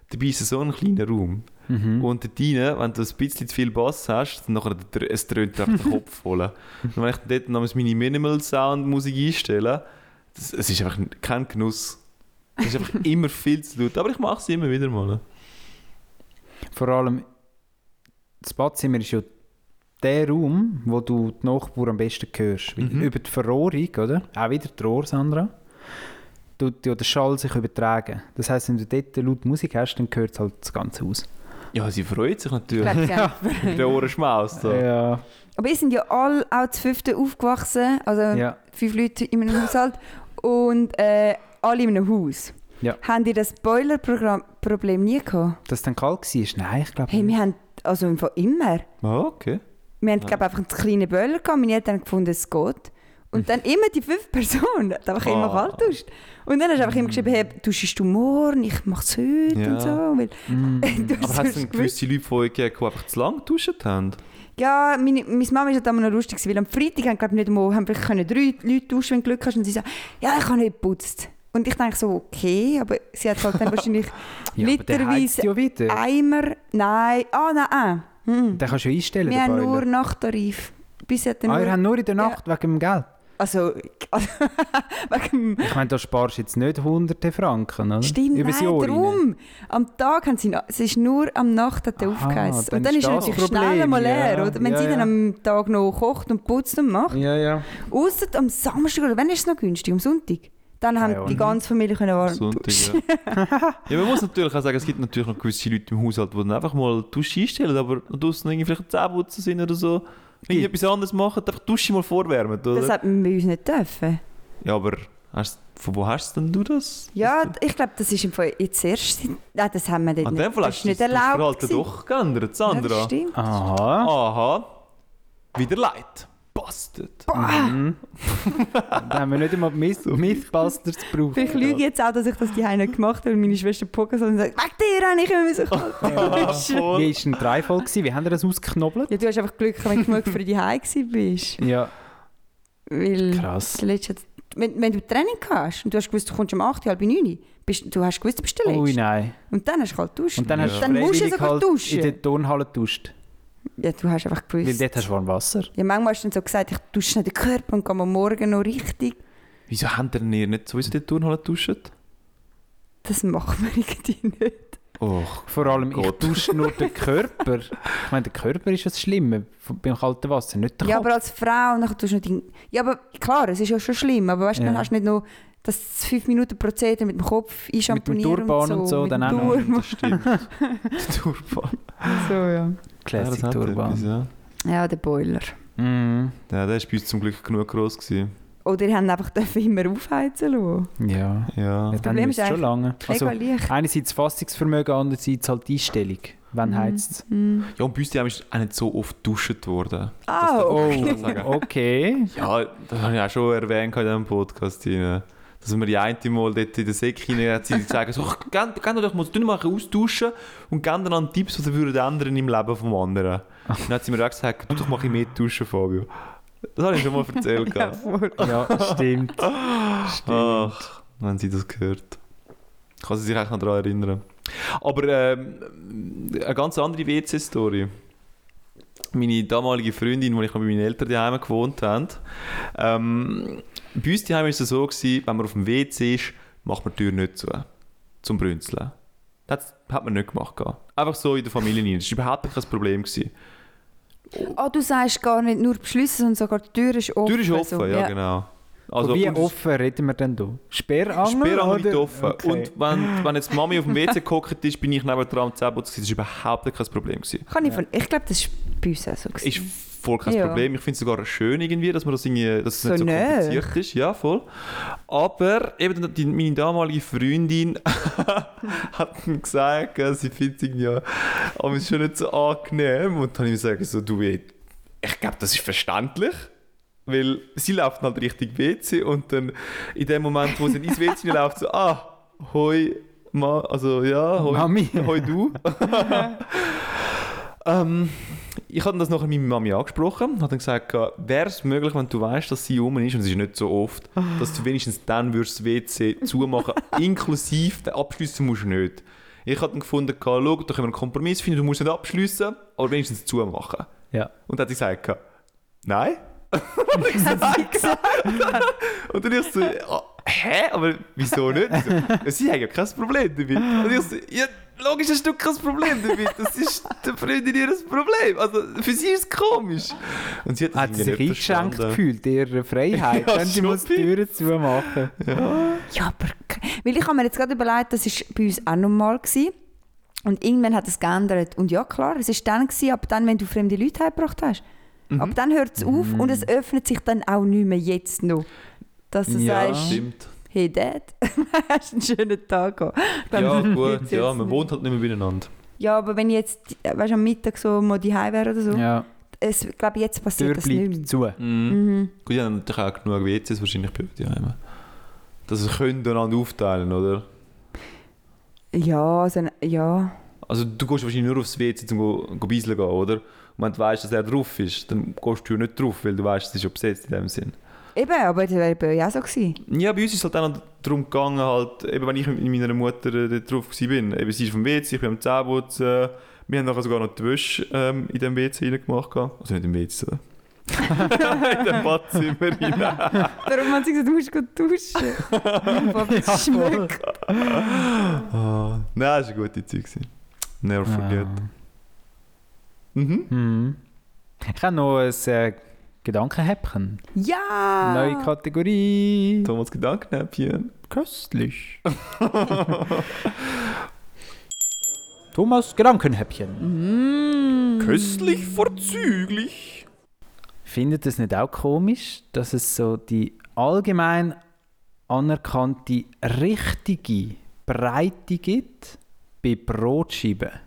Dabei ist es so ein kleiner Raum. Und dort rein, wenn du ein bisschen zu viel Bass hast, dann nachher, es dröhnt einfach den (laughs) Kopf voll. Und wenn ich dort damals meine Minimal Sound Musik einstelle, das, es ist einfach kein Genuss. Es ist einfach (laughs) immer viel zu laut. Aber ich mache es immer wieder mal. Vor allem, das Badzimmer ist ja der Raum, wo du die Nachbarn am besten hörst. Mhm. Über die Verrohrung, oder? Auch wieder die Rohr, Sandra. Tut ja der Schall sich übertragen. Das heisst, wenn du dort laut Musik hast, dann hört halt das ganze Haus. Ja, sie freut sich Ich natürlich. glaub, ja. (laughs) Mit den Ohren schmaust. So. Ja. Aber wir sind ja alle auch zu fünften aufgewachsen, also ja. fünf Leute in einem Haushalt und äh, alle in einem Haus. Ja. Haben die das Boiler-Problem nie gehabt? Dass es dann kalt war? Nein, ich glaube Hey, wir haben, also immer, Ah, okay. wir haben glaub, einfach einen kleinen Boiler gehabt, meine Eltern haben gefunden, es geht. Und dann immer die fünf Personen, hat einfach immer Ah. kalt duscht. Und dann hast du einfach immer geschrieben, hey, duschst du morgen, ich mach's heute Ja. und so. Weil, Mm. (laughs) du Aber hast du gewisse Leute von euch gegeben, die einfach zu lang geduscht haben? Ja, meine, meine Mama war halt immer noch lustig, weil am Freitag haben, glaub, nicht einmal, haben vielleicht können drei Leute duschen, wenn du Glück hast. Und sie sagt, ja, ich habe nicht geputzt. Und ich denke so, okay, aber sie hat halt dann (laughs) wahrscheinlich Ja, literweise ja. Eimer, nein, ah, nein, äh. hm. Den kannst du ja einstellen, Wir haben nur. Nachttarif. Bis Ah, ihr habt nur in der Nacht wegen dem Geld. Also, (laughs) also Ich meine, da sparst du jetzt nicht hunderte Franken, oder? Stimmt, Übers nein, Jahr rein. darum. Am Tag haben sie, es ist nur am Nacht hat er aufgeheizt. Und dann ist ist er natürlich Problem, schnell einmal leer, ja. oder? Wenn Ja, sie ja. dann am Tag noch kocht und putzt und macht. Ja, ja. Ausser am Samstag, oder wenn ist es noch günstig? Am Sonntag. Dann haben Ja, die ganze Familie können warm Sonntag, duschen. ja. (laughs) ja, man muss natürlich auch sagen, es gibt natürlich noch gewisse Leute im Haushalt, die dann einfach mal die Dusche einstellen, aber draussen irgendwie vielleicht Zähneputzen sind oder so. Wenn etwas anderes machen, einfach Dusche mal vorwärmen, oder? Das hat man bei uns nicht dürfen. ja, aber hast, von wo hast denn du das? Ja, ich glaube, das ist im Fall jetzt erst. Nein, das haben wir dort An nicht. dem Fall das hast ist du nicht das erlaubt. Gewesen. doch geändert, Ja, das Sandra. stimmt. Aha. Aha. Wieder leid. Bastard. Mhm. (laughs) da haben wir nicht einmal Myth Mythbusters gebraucht. Vielleicht lüge ich jetzt auch, dass ich das die nicht gemacht habe, weil meine Schwester hat und sagt, weg dir, habe ich immer so (laughs) duschen. Wie war denn die Reihenfolge? gewesen? Wie haben wir das ausgeknobelt? Ja, du hast einfach Glück, gehabt, wenn du genug für die Heim bist. Ja, Weil krass. letzte, wenn, wenn du Training hast und du hast gewusst, du kommst um 8, halb 9, bist, du hast gewusst, du bist der Ui, Letzte. nein. Und dann hast du halt duschen. Und dann Ja. hast Dann musst du sogar halt duschen. in der Turnhalle geduscht. Ja, du hast einfach gewusst. Weil dort hast du warm Wasser. ja, manchmal hast du dann so gesagt, ich dusche schnell den Körper und gehe am Morgen noch richtig. Wieso ihr denn ihr nicht sowieso die Turnhalle duschen? Das machen wir irgendwie nicht. Och, Vor allem, ich Gott. dusche nur den (laughs) Körper. Ich meine, der Körper ist das Schlimme beim kalten Wasser, nicht der Ja, Kopf. aber als Frau und dann tust du noch die... Ja, aber klar, es ist ja schon schlimm, aber weißt du, dann Ja. hast du nicht noch das 5 Minuten Prozedere mit dem Kopf einschamponieren Turban und so, mit dann dem auch noch. Das stimmt. (laughs) Turban. So, ja. Classic ja, Turban. etwas, ja. ja, der Boiler. Mhm. ja, der ist bei uns zum Glück genug groß gewesen. Oder ihr habt einfach immer aufheizen lassen. Ja. Ja. Das Problem ist schon lange. Also, einerseits Fassungsvermögen, andererseits halt die Einstellung. Wann heisst es? Mm. Ja, und bei uns haben ist auch nicht so oft geduscht worden. Ah, Oh, okay. okay. Ja, das habe ich auch schon erwähnt in diesem Podcast. Rein. Dass wir die eine Mal dort in der Säcke hinein hat sie gesagt, so, gehen gehen doch mal so mal austauschen und geben dann an Tipps, was ihr würdet ändern im Leben vom anderen. Und dann hat sie mir auch gesagt, du doch mal ein bisschen mehr duschen, Fabio. Das habe ich schon mal erzählt. (laughs) Ja. Ja, stimmt. (laughs) Ach, wenn sie das gehört. Kann sie sich eigentlich noch daran erinnern. Aber ähm, eine ganz andere WC-Story. Meine damalige Freundin, als ich noch bei meinen Eltern daheim gewohnt habe, ähm, bei uns daheim war es so, gewesen, wenn man auf dem WC ist, macht man die Tür nicht zu. Zum Brünzeln. Das hat man nicht gemacht. Einfach so in der Familie rein. Das war überhaupt kein Problem. Gewesen. Ah, du sagst gar nicht nur beschließen, sondern sogar die Tür ist Die offen. Tür ist offen, so. ja, genau. Also, wie offen reden wir denn da? Sperrangel? Sperrangel oder? offen. Okay. Und wenn, (laughs) wenn jetzt Mami auf dem WC gehockt ist, bin ich neben dran am Zähneputzen. Das war überhaupt kein Problem. Gewesen. Kann ich, von, ich glaube, das war bei uns auch so. Ist gewesen. voll kein Ja. Problem. Ich finde es sogar schön, irgendwie, dass, man das irgendwie, dass es So nicht so kompliziert ist. Ja, voll. Aber eben die, meine damalige Freundin (laughs) hat dann gesagt, äh, sie findet es irgendwie ja, aber es ist schon nicht so angenehm. Und dann habe ich mir gesagt, so, du, ich glaube, das ist verständlich. Weil sie läuft halt Richtung WC und dann in dem Moment, wo sie ins WC läuft, so, ah, hoi, Ma, also ja, hoi, Mami. hoi du. (laughs) ähm, ich habe das nachher mit meiner Mami angesprochen, habe dann gesagt, wäre es möglich, wenn du weißt, dass sie rum ist, und es ist nicht so oft, dass du wenigstens dann würdest das WC zumachen, (laughs) inklusive den abschliessen musst du nicht. Ich habe dann gefunden, schau, da können wir einen Kompromiss finden, du musst nicht abschliessen, aber wenigstens zumachen. Ja. Und dann hat sie gesagt, nein. (laughs) und (laughs) und dann ich so, ah, hä, aber wieso nicht? Sie So, sie haben ja kein Problem damit. Und ich so, ja, logisch hast du kein Problem damit. Das ist der Freundin ihr Problem. Also für sie ist es komisch. Und sie hat, Hat sie sich eingeschränkt gefühlt, ihrer Freiheit, (laughs) Ja, wenn sie muss die Türen zumachen Ja, aber... Weil ich habe mir jetzt gerade überlegt, das war bei uns auch normal. Gewesen. Und irgendwann hat es geändert. Und ja, klar, es war dann, gewesen, ab dann, wenn du fremde Leute heimgebracht hast. Mhm. Ab dann hört es auf und es öffnet sich dann auch nicht mehr jetzt noch. Dass du Ja. sagst, Stimmt. hey Dad, (laughs) hast einen schönen Tag gehabt. Ja, gut, ja, man wohnt halt nicht mehr beieinander. Ja, aber wenn ich jetzt, äh, weißt, am Mittag so mal die wäre oder so, Ja, es, ich glaube, jetzt die Tür passiert das nicht mehr. zu. Mhm. Mhm. Gut, die haben natürlich auch genug WCs wahrscheinlich bei euch daheim. Dass sie können einander aufteilen, oder? Ja, also, ja. Also du gehst wahrscheinlich nur aufs WC, um beiseln gehen, oder? Und wenn du weißt, dass er drauf ist, dann gehst du nicht drauf, weil du weißt, es ist ja besetzt in dem Sinn. Eben, aber das wäre bei euch auch so gewesen. Ja, bei uns ist es halt dann noch darum gegangen, halt, eben wenn ich mit meiner Mutter äh, drauf war, eben, sie ist vom WC, ich bin am Zähneputzen, wir haben nachher sogar noch die Wäsche ähm, in dem WC reingemacht. Also nicht im WC, sondern (laughs) in dem Badzimmer rein. (laughs) Darum haben sie gesagt, du musst gut duschen. Aber es schmeckt. Ah, Nein, das war eine gute Zeit. Never forget. Ah. Mhm. Mhm. Ich habe noch ein äh, Gedankenhäppchen. Ja! Neue Kategorie. Thomas Gedankenhäppchen. Köstlich. (laughs) Thomas Gedankenhäppchen. Mm. Köstlich vorzüglich. Findet es nicht auch komisch, dass es so die allgemein anerkannte richtige Breite gibt bei Brotscheiben?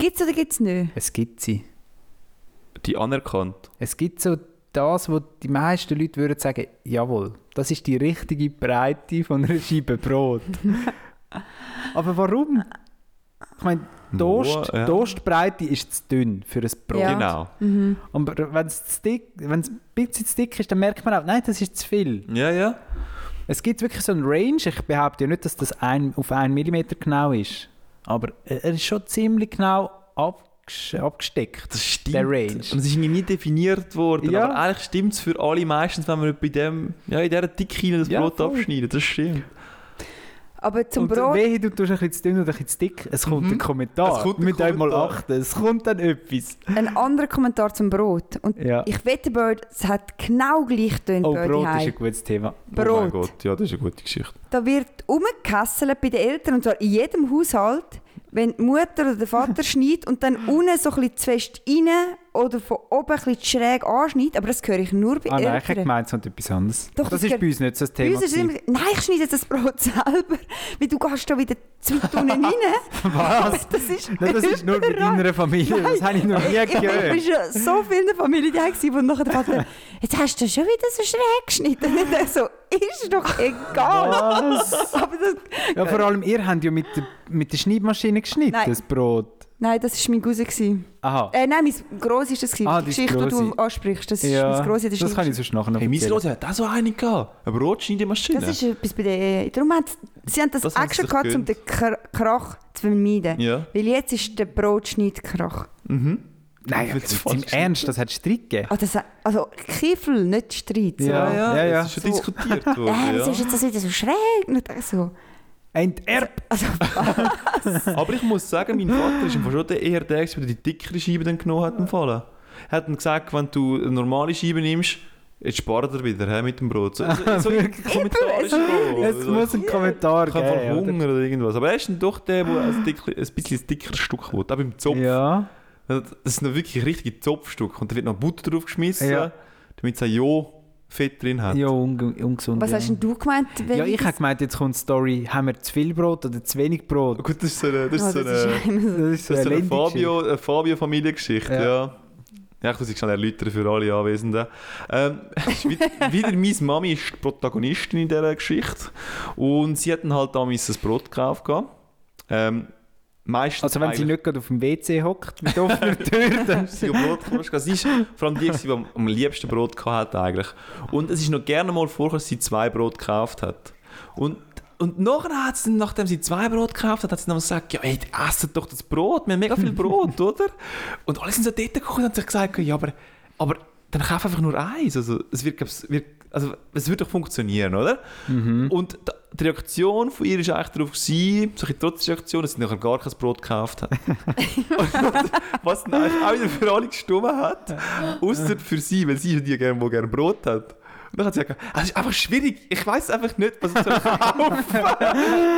Gibt's oder gibt's nicht? Es gibt sie. Die anerkannt. Es gibt so das, wo die meisten Leute würden sagen, jawohl, das ist die richtige Breite von einer Scheibe Brot. (laughs) Aber warum? Ich meine, Toast, ja. Toastbreite ist zu dünn für ein Brot. Ja. Genau. Mhm. Aber wenn es zu dick- wenn es ein bisschen zu dick ist, dann merkt man auch, nein, das ist zu viel. Ja, ja. Es gibt wirklich so einen Range. Ich behaupte ja nicht, dass das ein, auf 1 mm genau ist. Aber er ist schon ziemlich genau abges abgesteckt. Das stimmt. Der Range. Und es ist irgendwie nie definiert worden. Ja. Aber eigentlich stimmt es für alle meistens, wenn man bei dem, ja, in dieser Dicke das Ja, Brot voll. abschneidet. Das stimmt. Aber zum und Brot... wehe, du tust ein bisschen zu dünn oder ein bisschen zu dick. Es kommt Mhm. ein Kommentar. Es kommt ein Mit einmal achten. Es kommt dann etwas. Ein anderer Kommentar zum Brot. Und Ja. ich wette, Bird, es hat genau gleich tönt Oh, Brot ist ein gutes Thema. Oh mein Brot. Gott, ja, das ist eine gute Geschichte. Da wird umgekesselt bei den Eltern, und zwar in jedem Haushalt, wenn die Mutter oder der Vater (laughs) schneidet und dann unten so ein bisschen zu fest rein oder von oben ein bisschen schräg anschneidet. Aber das höre ich nur bei Ah nein, ich habe gemeint, es kommt etwas anderes. Doch, das das ist gehört- bei uns nicht so das Bei Thema. uns es immer, nein, ich schneide jetzt das Brot (laughs) selber, weil du gehst da wieder zu unten rein. (laughs) Was? (laughs) Das ist, Nein, das ist nur bei deiner Familie. Das habe ich noch nie Ich, ich bin gehört. schon so viel in der Familie da wo nachher der Vater, jetzt hast du schon wieder so schräg geschnitten. Und ich so, ist doch egal. Was? Aber das, Ja, vor allem ihr habt ja mit der, mit der Schneidmaschine geschnitten, Nein. das Brot. Nein, das war mein Cousin. gewesen. Aha. Äh, nein, mein Grossi ist das. Ah, die das ist Geschichte, die du ansprichst, das ist ja, mein Grossi. das kann ich sonst nachher noch Hey, mein. Rose hat auch so eine gehabt. Eine Brotschneidemaschine. Das ist etwas bei den... Darum hat, sie haben das, Das extra gehabt, um den Kr- Krach zu vermeiden. Ja. Weil jetzt ist der Brotschneidkrach. Mhm. Nein, Ich find's im Ernst, das hat Streit gegeben. Ah, das, also Kiffel, nicht Streit. So. Ja, ja, ja. Das ist schon So. diskutiert (laughs) Äh, worden. was ja. ist jetzt das wieder so schräg? Dachte so, Enterb! (laughs) also, Aber ich muss sagen, mein Vater ist schon der eher der, der die dickere Scheibe dann genommen hat. Im Fall. Er hat dann gesagt, wenn du eine normale Scheibe nimmst, jetzt spart er wieder hä, mit dem Brot. So, so, so in Kommentare so- schon. Es muss einen Kommentar Ich habe geben. oder? Hunger oder irgendwas. Aber er ist dann doch der, der ein, dick, ein bisschen ein dickeres Stück will. Auch beim Zopf. Ja. Das sind noch wirklich richtige Zopfstücke. Und da wird noch Butter drauf geschmissen, Ja. damit es ein Jo-Fett drin hat. Ja, unge ungesund. was ja. hast denn du gemeint? wenn Ja, ich habe gemeint, jetzt kommt die Story, haben wir zu viel Brot oder zu wenig Brot? Oh, Gut, das ist so eine, das ist so das eine, so. Das ist so das ist so eine Fabio, Fabio-Familiengeschichte, Ja. ja. ja. ich muss es schnell erläutern für alle Anwesenden. Ähm, es ist wi- (laughs) wieder meine Mami ist die Protagonistin in dieser Geschichte. Und sie hat dann halt damals ein Brot gekauft. Ähm, meistens Also wenn sie nicht gerade auf dem WC hockt mit offener (laughs) Tür, dann... sie Brot gekauft. Sie ist vor allem die, die am, liebsten Brot gehabt hat eigentlich. Und es ist noch gerne mal vorgekommen, dass sie zwei Brot gekauft hat. Und, und nachher hat sie, nachdem sie zwei Brot gekauft hat, hat sie dann gesagt, ja, ey, esset doch das Brot, wir haben mega viel Brot, (laughs) oder? Und alle sind so dort gekommen und haben sich gesagt, ja, aber, aber dann kauf einfach nur eins. Also es wird, glaub's, wird, also, es wird doch funktionieren, oder? Und da- die Reaktion von ihr war eigentlich darauf, gewesen, so trotz der Reaktion, dass sie nachher gar kein Brot gekauft hat. Und (laughs) was dann eigentlich auch wieder für alle gestummen hat, außer für sie, weil sie die gerne, die gerne Brot hat. Und dann hat sie gesagt, es ist einfach schwierig, ich weiß einfach nicht, was ich soll (laughs) kaufen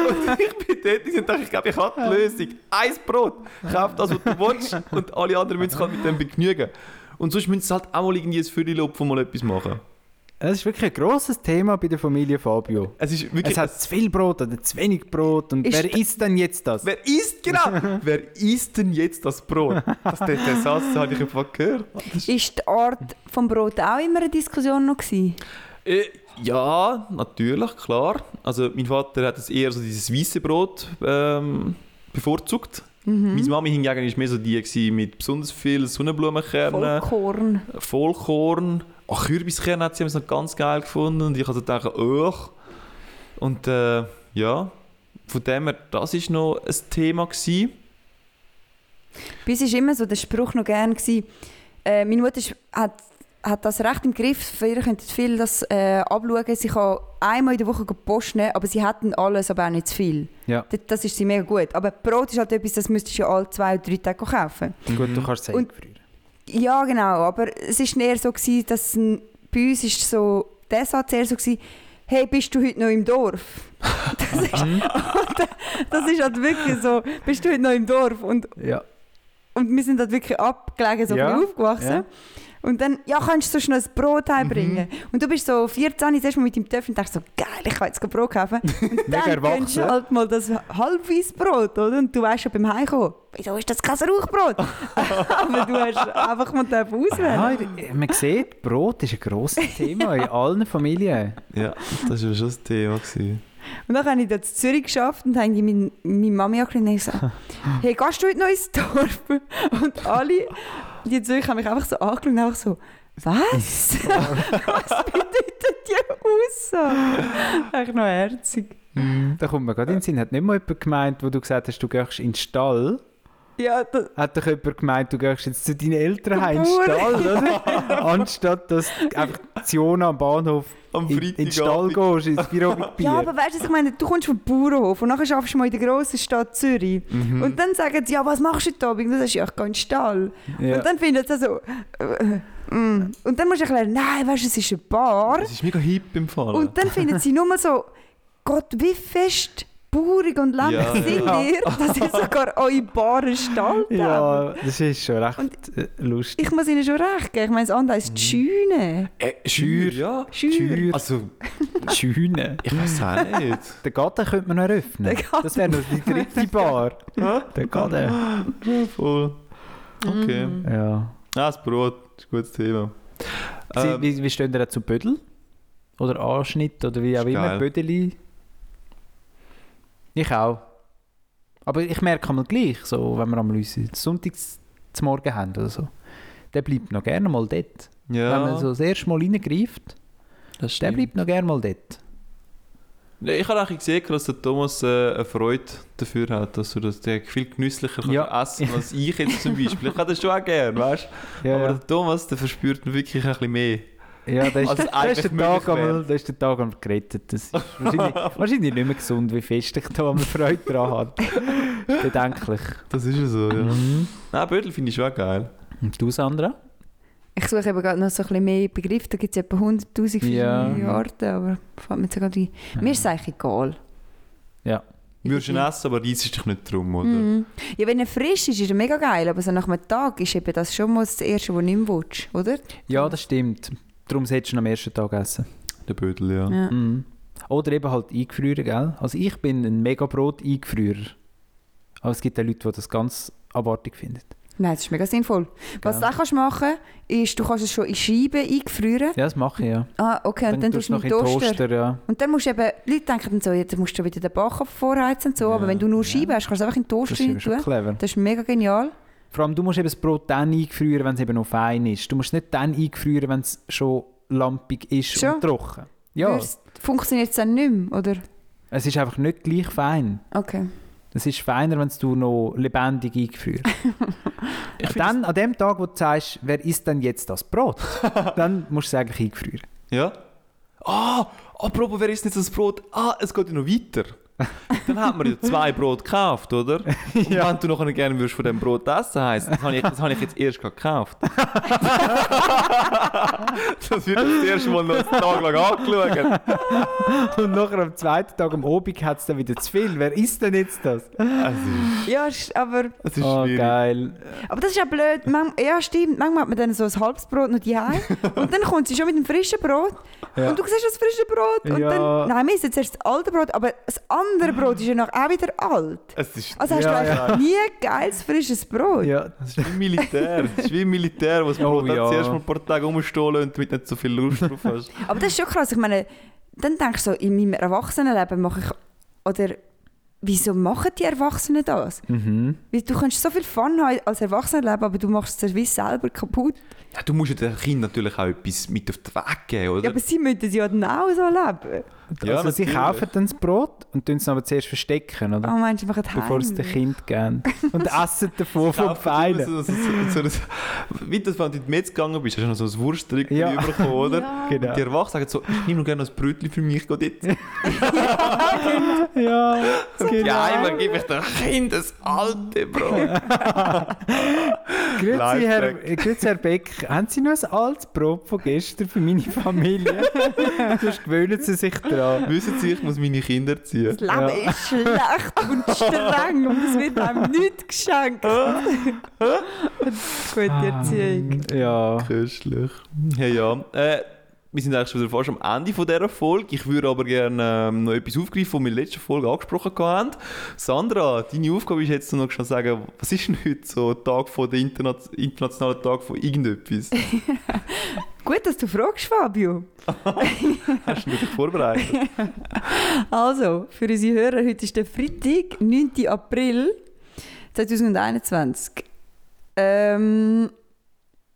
Und ich bin dort und dachte, ich glaube, ich habe die Lösung. Eins Brot, kauf das, was du willst und alle anderen müssen sich halt mit dem begnügen. Und sonst müssen sie halt auch mal irgendwie ein Viertellob von mal etwas machen. Das ist wirklich ein grosses Thema bei der Familie Fabio. Es ist wirklich... Es hat zu viel Brot oder zu wenig Brot und Ist wer isst denn jetzt das? Wer isst, genau, (laughs) wer isst denn jetzt das Brot? Das, den, den Satz habe ich einfach gehört. Ist die Art vom Brot auch immer eine Diskussion noch gewesen? Äh, ja, natürlich, klar. Also mein Vater hat es eher so dieses weiße Brot ähm, bevorzugt. Meine Mami hingegen war mehr so die mit besonders viel Sonnenblumenkernen, Vollkorn. Vollkorn. Ach, Kürbiskerne hat sie noch ganz geil gefunden und ich habe gedacht, oh. Und äh, ja, von dem her, das war noch ein Thema. Gewesen. Bei uns war immer so der Spruch noch gern, gewesen, äh, meine Mutter hat, hat das recht im Griff, für ihr könnt viel das äh, abschauen. Sie kann einmal in der Woche posten, aber sie hatten alles, aber auch nicht zu viel. Ja. Das, das ist sie mega gut. Aber Brot ist halt etwas, das müsstest du ja alle zwei oder drei Tage kaufen. Gut, du kannst es früher. Ja, genau. Aber es war eher so, gewesen, dass bei uns ist so, der Satz eher so gewesen, hey, bist du heute noch im Dorf? (laughs) Das ist, das ist halt wirklich so, bist du heute noch im Dorf? Und, Ja. und wir sind halt wirklich abgelegen, so Ja, aufgewachsen. ja. Und dann, ja, kannst du so schnell ein Brot heimbringen? Und du bist so 14, das erste Mal mit dem Töpfchen und denkst so, geil, ich kann jetzt kein Brot kaufen. (laughs) Und dann gönnst du halt mal das halbweis Brot, oder? Und du weißt schon beim Heimkommen, wieso ist das kein Rauchbrot? (laughs) Aber du hast einfach mal dürfen auswählen. Ja, man sieht, Brot ist ein grosses Thema in allen Familien. Ja, das war schon das Thema. Gewesen. Und dann habe ich dort in Zürich geschafft und habe meine, meine Mami angerufen und gesagt, hey, gehst du heute noch ins Dorf? (laughs) Und alle, die Zürich haben mich einfach so angeschaut und einfach so, was? (laughs) was bedeutet die Aussage? Echt noch herzig. Da kommt mir gerade in den Sinn, hat nicht mal jemand gemeint, wo du gesagt hast, du gehst in den Stall. Ja, Hat doch jemand gemeint, du gehst jetzt zu deinen Eltern heim in den. Stall, oder? (laughs) Anstatt dass du einfach zu Jona am Bahnhof Am in, in den Stall gehst, ins Büro mit Bier. ja, aber weißt du, ich meine, du kommst vom Bauernhof und nachher schaffst du mal in der grossen Stadt Zürich. Mhm. Und dann sagen sie, ja, was machst du heute Abend? Und dann sagst du, ja, ich gehe in den Stall. Ja. Und dann finden sie so, äh, mm. und dann musst du erklären, nein, weißt du, es ist eine Bar. Das ist mega hip im Fall. Und dann finden sie nur mal so, Gott, wie fest baurig und ländlich Ja, sind ja. ihr, dass ihr sogar eure Bar (laughs) einen Stall ja, das ist schon recht Und- äh, lustig. Ich muss ihnen schon recht geben. Ich meine, das andere ist die Schüne. äh, Schür, ja. Schür. Schür, Also, (laughs) Schüne. ich weiß auch nicht. (laughs) Den Garten könnte man noch Garten. Das wäre noch die dritte Bar. Der Garten. Voll. Okay. Ja. Ah, das Brot ist ein gutes Thema. Sie, Ähm, wie, wie stehen ihr zu Bödel? Oder Anschnitt oder wie auch immer? Bödeli? Ich auch. Aber ich merke einmal gleich, so, wenn wir am Lüsi Sonntags zum Morgen haben oder so. Der bleibt noch gerne mal dort. ja, Wenn man so das erste Mal reingreift, das der bleibt noch gerne mal dort. Ich habe eigentlich gesehen, dass der Thomas äh, eine Freude dafür hat, dass du das der viel genüsslicher Ja. kannst essen als ich jetzt zum Beispiel. Ich hätte das schon auch gerne, weißt du? Ja, Aber ja. der Thomas, der verspürt wirklich ein bisschen mehr. Ja das, ist, als das, ist der Tag einmal, das ist der Tag einmal gerettet. Das ist wahrscheinlich, (laughs) wahrscheinlich nicht mehr gesund, wie fest ich da einmal Freude dran habe. Bedenklich. Das ist ja so, ja. Mhm. Nein, Bödel finde ich schon auch geil. Und du, Sandra? Ich suche eben gerade noch so ein bisschen mehr Begriffe. Da gibt es etwa 100'000 Ja. verschiedene Arten, aber fällt mir jetzt gerade ein. Mir ist es eigentlich egal. Ja. Würdest du ihn essen, aber reissest dich nicht drum, oder? Mhm. Ja, wenn er frisch ist, ist er mega geil, aber so nach einem Tag ist eben das schon mal das Erste, was du nicht mehr willst, oder? Ja, das stimmt. Darum solltest du am ersten Tag essen. Der Bödel, ja. Ja. Mhm. Oder eben halt eingefrieren, gell? Also ich bin ein mega Brot-Eingefrierer. Aber es gibt auch Leute, die das ganz abartig finden. Nein, das ist mega sinnvoll. Was Gell? du auch kannst machen ist, du kannst es schon in Scheiben eingefrieren. Ja, das mache ich, ja. Ah, okay, und dann tust du noch mit in den Toaster. Toaster, ja. Und dann musst du eben, Leute denken dann so, jetzt musst du wieder den Backofen vorheizen und so, aber Ja. wenn du nur Ja. Scheiben hast, kannst du es einfach in den Das Toaster ist rein eben schon tun. clever. Das ist mega genial. Vor allem, du musst eben das Brot dann eingefrieren, wenn es eben noch fein ist. Du musst es nicht dann eingefrieren, wenn es schon lampig ist Schon? und trocken. Ja, Funktioniert es dann nicht mehr, oder? es ist einfach nicht gleich fein. Okay. Es ist feiner, wenn du noch lebendig eingefrierst. (laughs) Ich find's- dann, an dem Tag, wo du sagst, wer isst denn jetzt das Brot? (laughs) dann musst du es eigentlich eingefrieren. Ja? Ah, apropos, wer isst nicht das Brot? Ah, es geht ja noch weiter. (laughs) Dann hat man ja zwei Brot gekauft, oder? (laughs) Und wenn du noch gerne würdest von dem Brot essen, heisst, das habe ich, das habe ich jetzt erst gekauft. (laughs) das wird das erste Mal noch einen Tag lang angeschaut. Und nachher am zweiten Tag am Obig hat es dann wieder zu viel. Wer isst denn jetzt das? Ist, Ja, aber, es ist Oh, schwierig. geil. aber das ist ja blöd. Man, ja, stimmt. Manchmal hat man dann so ein halbes Brot noch die und dann kommt sie schon mit dem frischen Brot Ja. und du siehst das frische Brot und Ja. dann, nein, wir essen zuerst das alte Brot, aber das andere Brot ist ja noch auch wieder alt. Es ist, Also hast Ja, du eigentlich nie geiles, frisches Brot. Ja, es ist wie Militär. Es ist wie Militär, wo das Oh, ja. zuerst mal ein paar Tage rumstehen lässt, damit du nicht so viel Lust drauf hast. (laughs) Aber das ist schon krass. Ich meine, dann denkst du so, in meinem Erwachsenenleben mache ich, oder wieso machen die Erwachsenen das? mhm. Weil Du kannst so viel Fun haben als Erwachsenenleben, aber du machst es wie selber kaputt. Ja, du musst ja dem Kind natürlich auch etwas mit auf den Weg geben, oder? Ja, aber sie müssen ja dann auch so leben. Ja, also sie kaufen dann das Brot und tun es aber zuerst verstecken, oder? Oh, meinst du, machen Bevor sie es dem Kind geben. Und (laughs) essen davon vom Feinen. So, so, so, so, so, wie das, wenn du in die Metz gegangen bist, hast du noch so ein Wurststück Ja. bekommen, oder? Ja. Genau. Und die Erwachsenen sagen so, ich nehme noch gerne noch ein Brötchen für mich, geht jetzt. Ja, (laughs) genau. Ja, einmal gebe ich dem Kind das alte Brot. Grüezi, Herr, grüezi, Herr Beck. Haben Sie noch ein altes Brot von gestern für meine Familie? (laughs) Sonst gewöhnen Sie sich daran. Wissen Sie, ich muss meine Kinder erziehen. Das Leben Ja. ist schlecht und (laughs) streng und es wird einem nichts geschenkt. (laughs) Gute Erziehung. Ja. Köstlich. Ja, ja. Äh, wir sind eigentlich schon wieder fast am Ende von dieser Folge. Ich würde aber gerne ähm, noch etwas aufgreifen, was wir in der letzten Folge angesprochen haben. Sandra, deine Aufgabe ist jetzt noch schnell sagen, was ist denn heute so Tag von der Interna internationale Tag von irgendetwas? (laughs) Gut, dass du fragst, Fabio. (laughs) Hast du dich vorbereitet? (laughs) Also, für unsere Hörer, heute ist der Freitag, 9. April 2021. Ähm,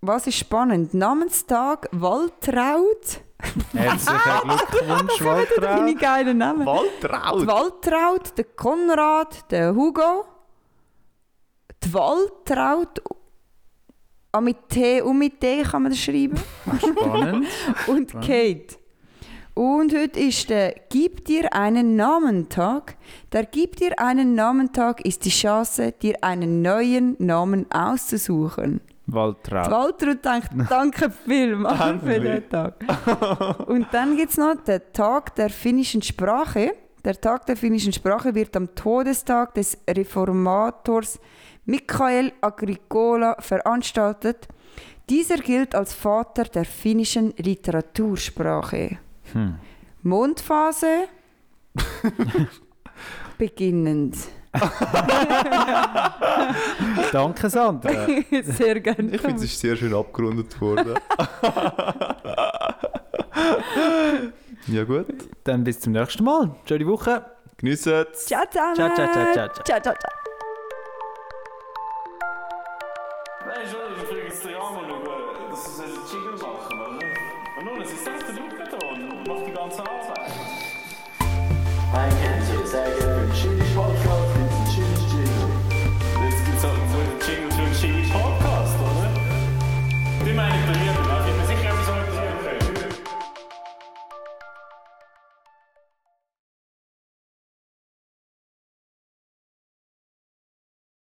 was ist spannend? Namenstag Waltraud. Herzlichen (laughs) Glückwunsch, Waltraud. geilen Namen. Die Waltraud! Waltraud, der Konrad, der Hugo, die Waltraud. Ah, mit T und mit D kann man das schreiben. Spannend. (laughs) Und Kate. Und heute ist der Gib dir einen Namentag. Der Gib dir einen Namentag ist die Chance, dir einen neuen Namen auszusuchen. Waltraud. Waltraud denkt, danke vielmals (laughs) für den Tag. (laughs) Und dann gibt es noch den Tag der finnischen Sprache. Der Tag der finnischen Sprache wird am Todestag des Reformators Michael Agricola veranstaltet. Dieser gilt als Vater der finnischen Literatursprache. Mondphase (laughs) beginnend. (laughs) Danke, Sandra. (laughs) Sehr gerne. Ich finde, es ist sehr schön abgerundet worden. (laughs) ja gut, Dann bis zum nächsten Mal. Schöne Woche. geniessen es. Ciao zusammen. Ciao, ciao, ciao, ciao, ciao. ciao, ciao, ciao. Nein, schon, ich frage jetzt den Jan über, dass sie einen Jingle machen, oder? Und nun, es ist echt der und macht die ganze Arbeit. Ein sehr geehrte